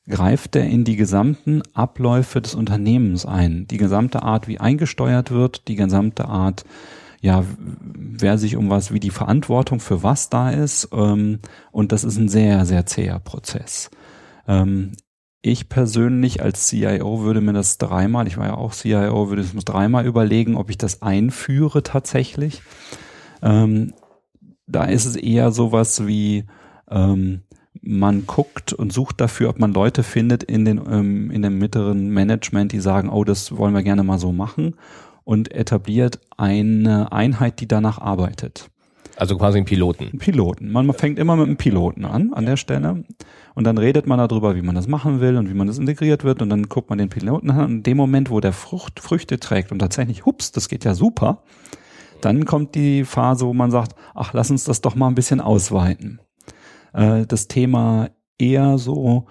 Speaker 2: greift er in die gesamten Abläufe des Unternehmens ein. Die gesamte Art, wie eingesteuert wird, die gesamte Art, ja, wer sich um was, wie die Verantwortung für was da ist. Ähm, und das ist ein sehr, sehr zäher Prozess. Ähm, ich persönlich als CIO würde mir das dreimal, ich war ja auch CIO, würde es dreimal überlegen, ob ich das einführe tatsächlich. Ähm, da ist es eher sowas wie, ähm, man guckt und sucht dafür, ob man Leute findet in den ähm, in dem mittleren Management, die sagen, oh, das wollen wir gerne mal so machen und etabliert eine Einheit, die danach arbeitet.
Speaker 1: Also quasi ein Piloten.
Speaker 2: Piloten. Man fängt immer mit einem Piloten an, an der Stelle. Und dann redet man darüber, wie man das machen will und wie man das integriert wird. Und dann guckt man den Piloten an. Und in dem Moment, wo der Frucht, Früchte trägt und tatsächlich, hups, das geht ja super, dann kommt die Phase, wo man sagt, ach, lass uns das doch mal ein bisschen ausweiten äh, das Thema eher so,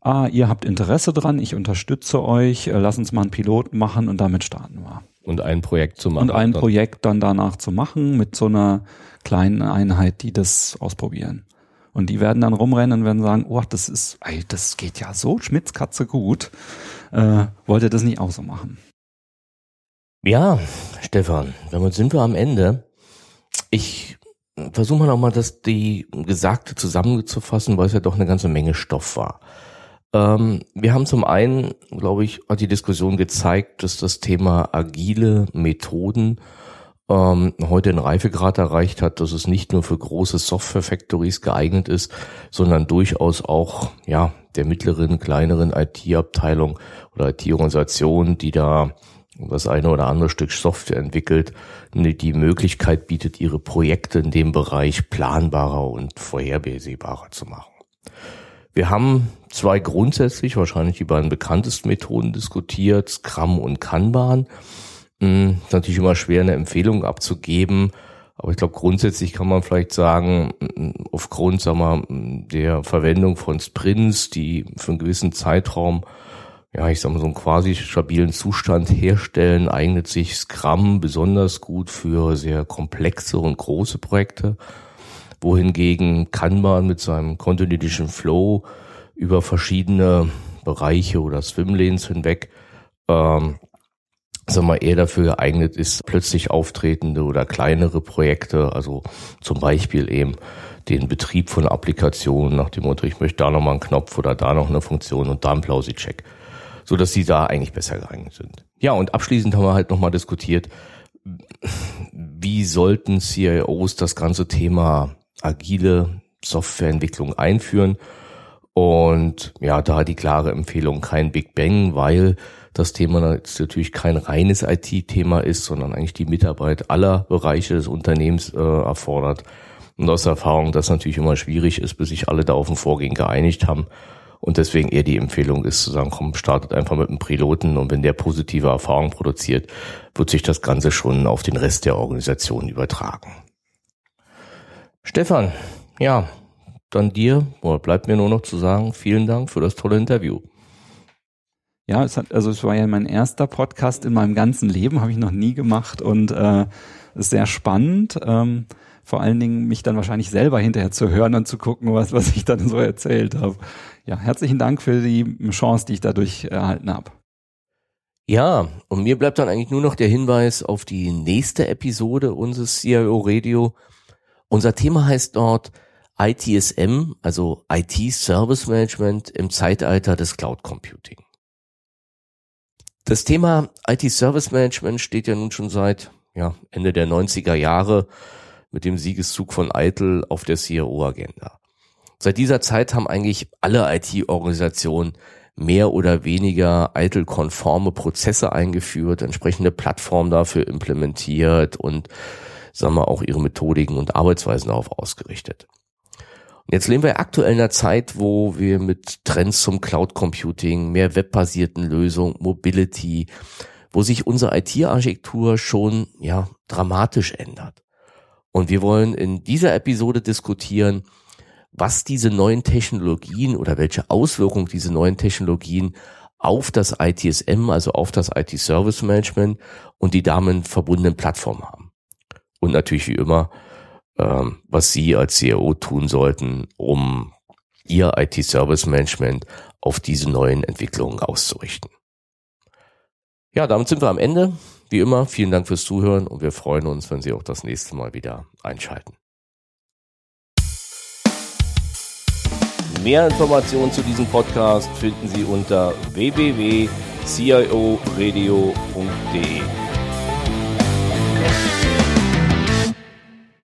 Speaker 2: ah, ihr habt Interesse dran, ich unterstütze euch, äh, lass uns mal einen Piloten machen und damit starten wir.
Speaker 1: Und ein Projekt zu machen.
Speaker 2: Und ein dann. Projekt dann danach zu machen mit so einer kleinen Einheit, die das ausprobieren. Und die werden dann rumrennen und werden sagen, oh, das ist, ey, das geht ja so Schmitzkatze gut. Äh, wollt ihr das nicht auch so machen?
Speaker 1: Ja, Stefan, damit sind wir am Ende. Ich versuchen wir nochmal, das die Gesagte zusammenzufassen, weil es ja doch eine ganze Menge Stoff war. Ähm, wir haben zum einen, glaube ich, hat die Diskussion gezeigt, dass das Thema agile Methoden ähm, heute einen Reifegrad erreicht hat, dass es nicht nur für große Software-Factories geeignet ist, sondern durchaus auch ja der mittleren, kleineren IT-Abteilung oder IT-Organisation, die da das eine oder andere Stück Software entwickelt, die Möglichkeit bietet, ihre Projekte in dem Bereich planbarer und vorhersehbarer zu machen. Wir haben zwei grundsätzlich, wahrscheinlich die beiden bekanntesten Methoden diskutiert, Scrum und Kanban. Hm, ist natürlich immer schwer, eine Empfehlung abzugeben, aber ich glaube, grundsätzlich kann man vielleicht sagen, aufgrund sagen wir, der Verwendung von Sprints, die für einen gewissen Zeitraum ja, ich sag mal, so einen quasi stabilen Zustand herstellen, eignet sich Scrum besonders gut für sehr komplexe und große Projekte, wohingegen Kanban mit seinem kontinuierlichen Flow über verschiedene Bereiche oder Swimlanes hinweg, ähm, sag mal, eher dafür geeignet ist, plötzlich auftretende oder kleinere Projekte, also zum Beispiel eben den Betrieb von Applikationen nach dem Motto, ich möchte da nochmal einen Knopf oder da noch eine Funktion und da einen Plausi-Check so dass sie da eigentlich besser geeignet sind. Ja, und abschließend haben wir halt nochmal diskutiert, wie sollten CIOs das ganze Thema agile Softwareentwicklung einführen? Und ja, da die klare Empfehlung kein Big Bang, weil das Thema natürlich kein reines IT-Thema ist, sondern eigentlich die Mitarbeit aller Bereiche des Unternehmens äh, erfordert. Und aus Erfahrung, dass natürlich immer schwierig ist, bis sich alle da auf ein Vorgehen geeinigt haben. Und deswegen eher die Empfehlung ist zu sagen, komm, startet einfach mit einem Piloten und wenn der positive Erfahrungen produziert, wird sich das Ganze schon auf den Rest der Organisation übertragen. Stefan, ja, dann dir, oder bleibt mir nur noch zu sagen, vielen Dank für das tolle Interview.
Speaker 2: Ja, es hat, also es war ja mein erster Podcast in meinem ganzen Leben, habe ich noch nie gemacht und äh, ist sehr spannend. Ähm, vor allen Dingen mich dann wahrscheinlich selber hinterher zu hören und zu gucken, was, was ich dann so erzählt habe. Ja, herzlichen Dank für die Chance, die ich dadurch erhalten habe.
Speaker 1: Ja, und mir bleibt dann eigentlich nur noch der Hinweis auf die nächste Episode unseres CIO Radio. Unser Thema heißt dort ITSM, also IT Service Management im Zeitalter des Cloud Computing. Das Thema IT Service Management steht ja nun schon seit ja, Ende der 90er Jahre mit dem Siegeszug von Eitel auf der CIO-Agenda. Seit dieser Zeit haben eigentlich alle IT-Organisationen mehr oder weniger Eitel-konforme Prozesse eingeführt, entsprechende Plattformen dafür implementiert und sagen wir auch ihre Methodiken und Arbeitsweisen darauf ausgerichtet. Und jetzt leben wir aktuell in einer Zeit, wo wir mit Trends zum Cloud Computing, mehr webbasierten Lösungen, Mobility, wo sich unsere IT-Architektur schon ja dramatisch ändert. Und wir wollen in dieser Episode diskutieren, was diese neuen Technologien oder welche Auswirkungen diese neuen Technologien auf das ITSM, also auf das IT-Service Management und die damit verbundenen Plattformen haben. Und natürlich wie immer, ähm, was Sie als CIO tun sollten, um Ihr IT-Service Management auf diese neuen Entwicklungen auszurichten. Ja, damit sind wir am Ende. Wie immer, vielen Dank fürs Zuhören und wir freuen uns, wenn Sie auch das nächste Mal wieder einschalten. Mehr Informationen zu diesem Podcast finden Sie unter www.cioradio.de.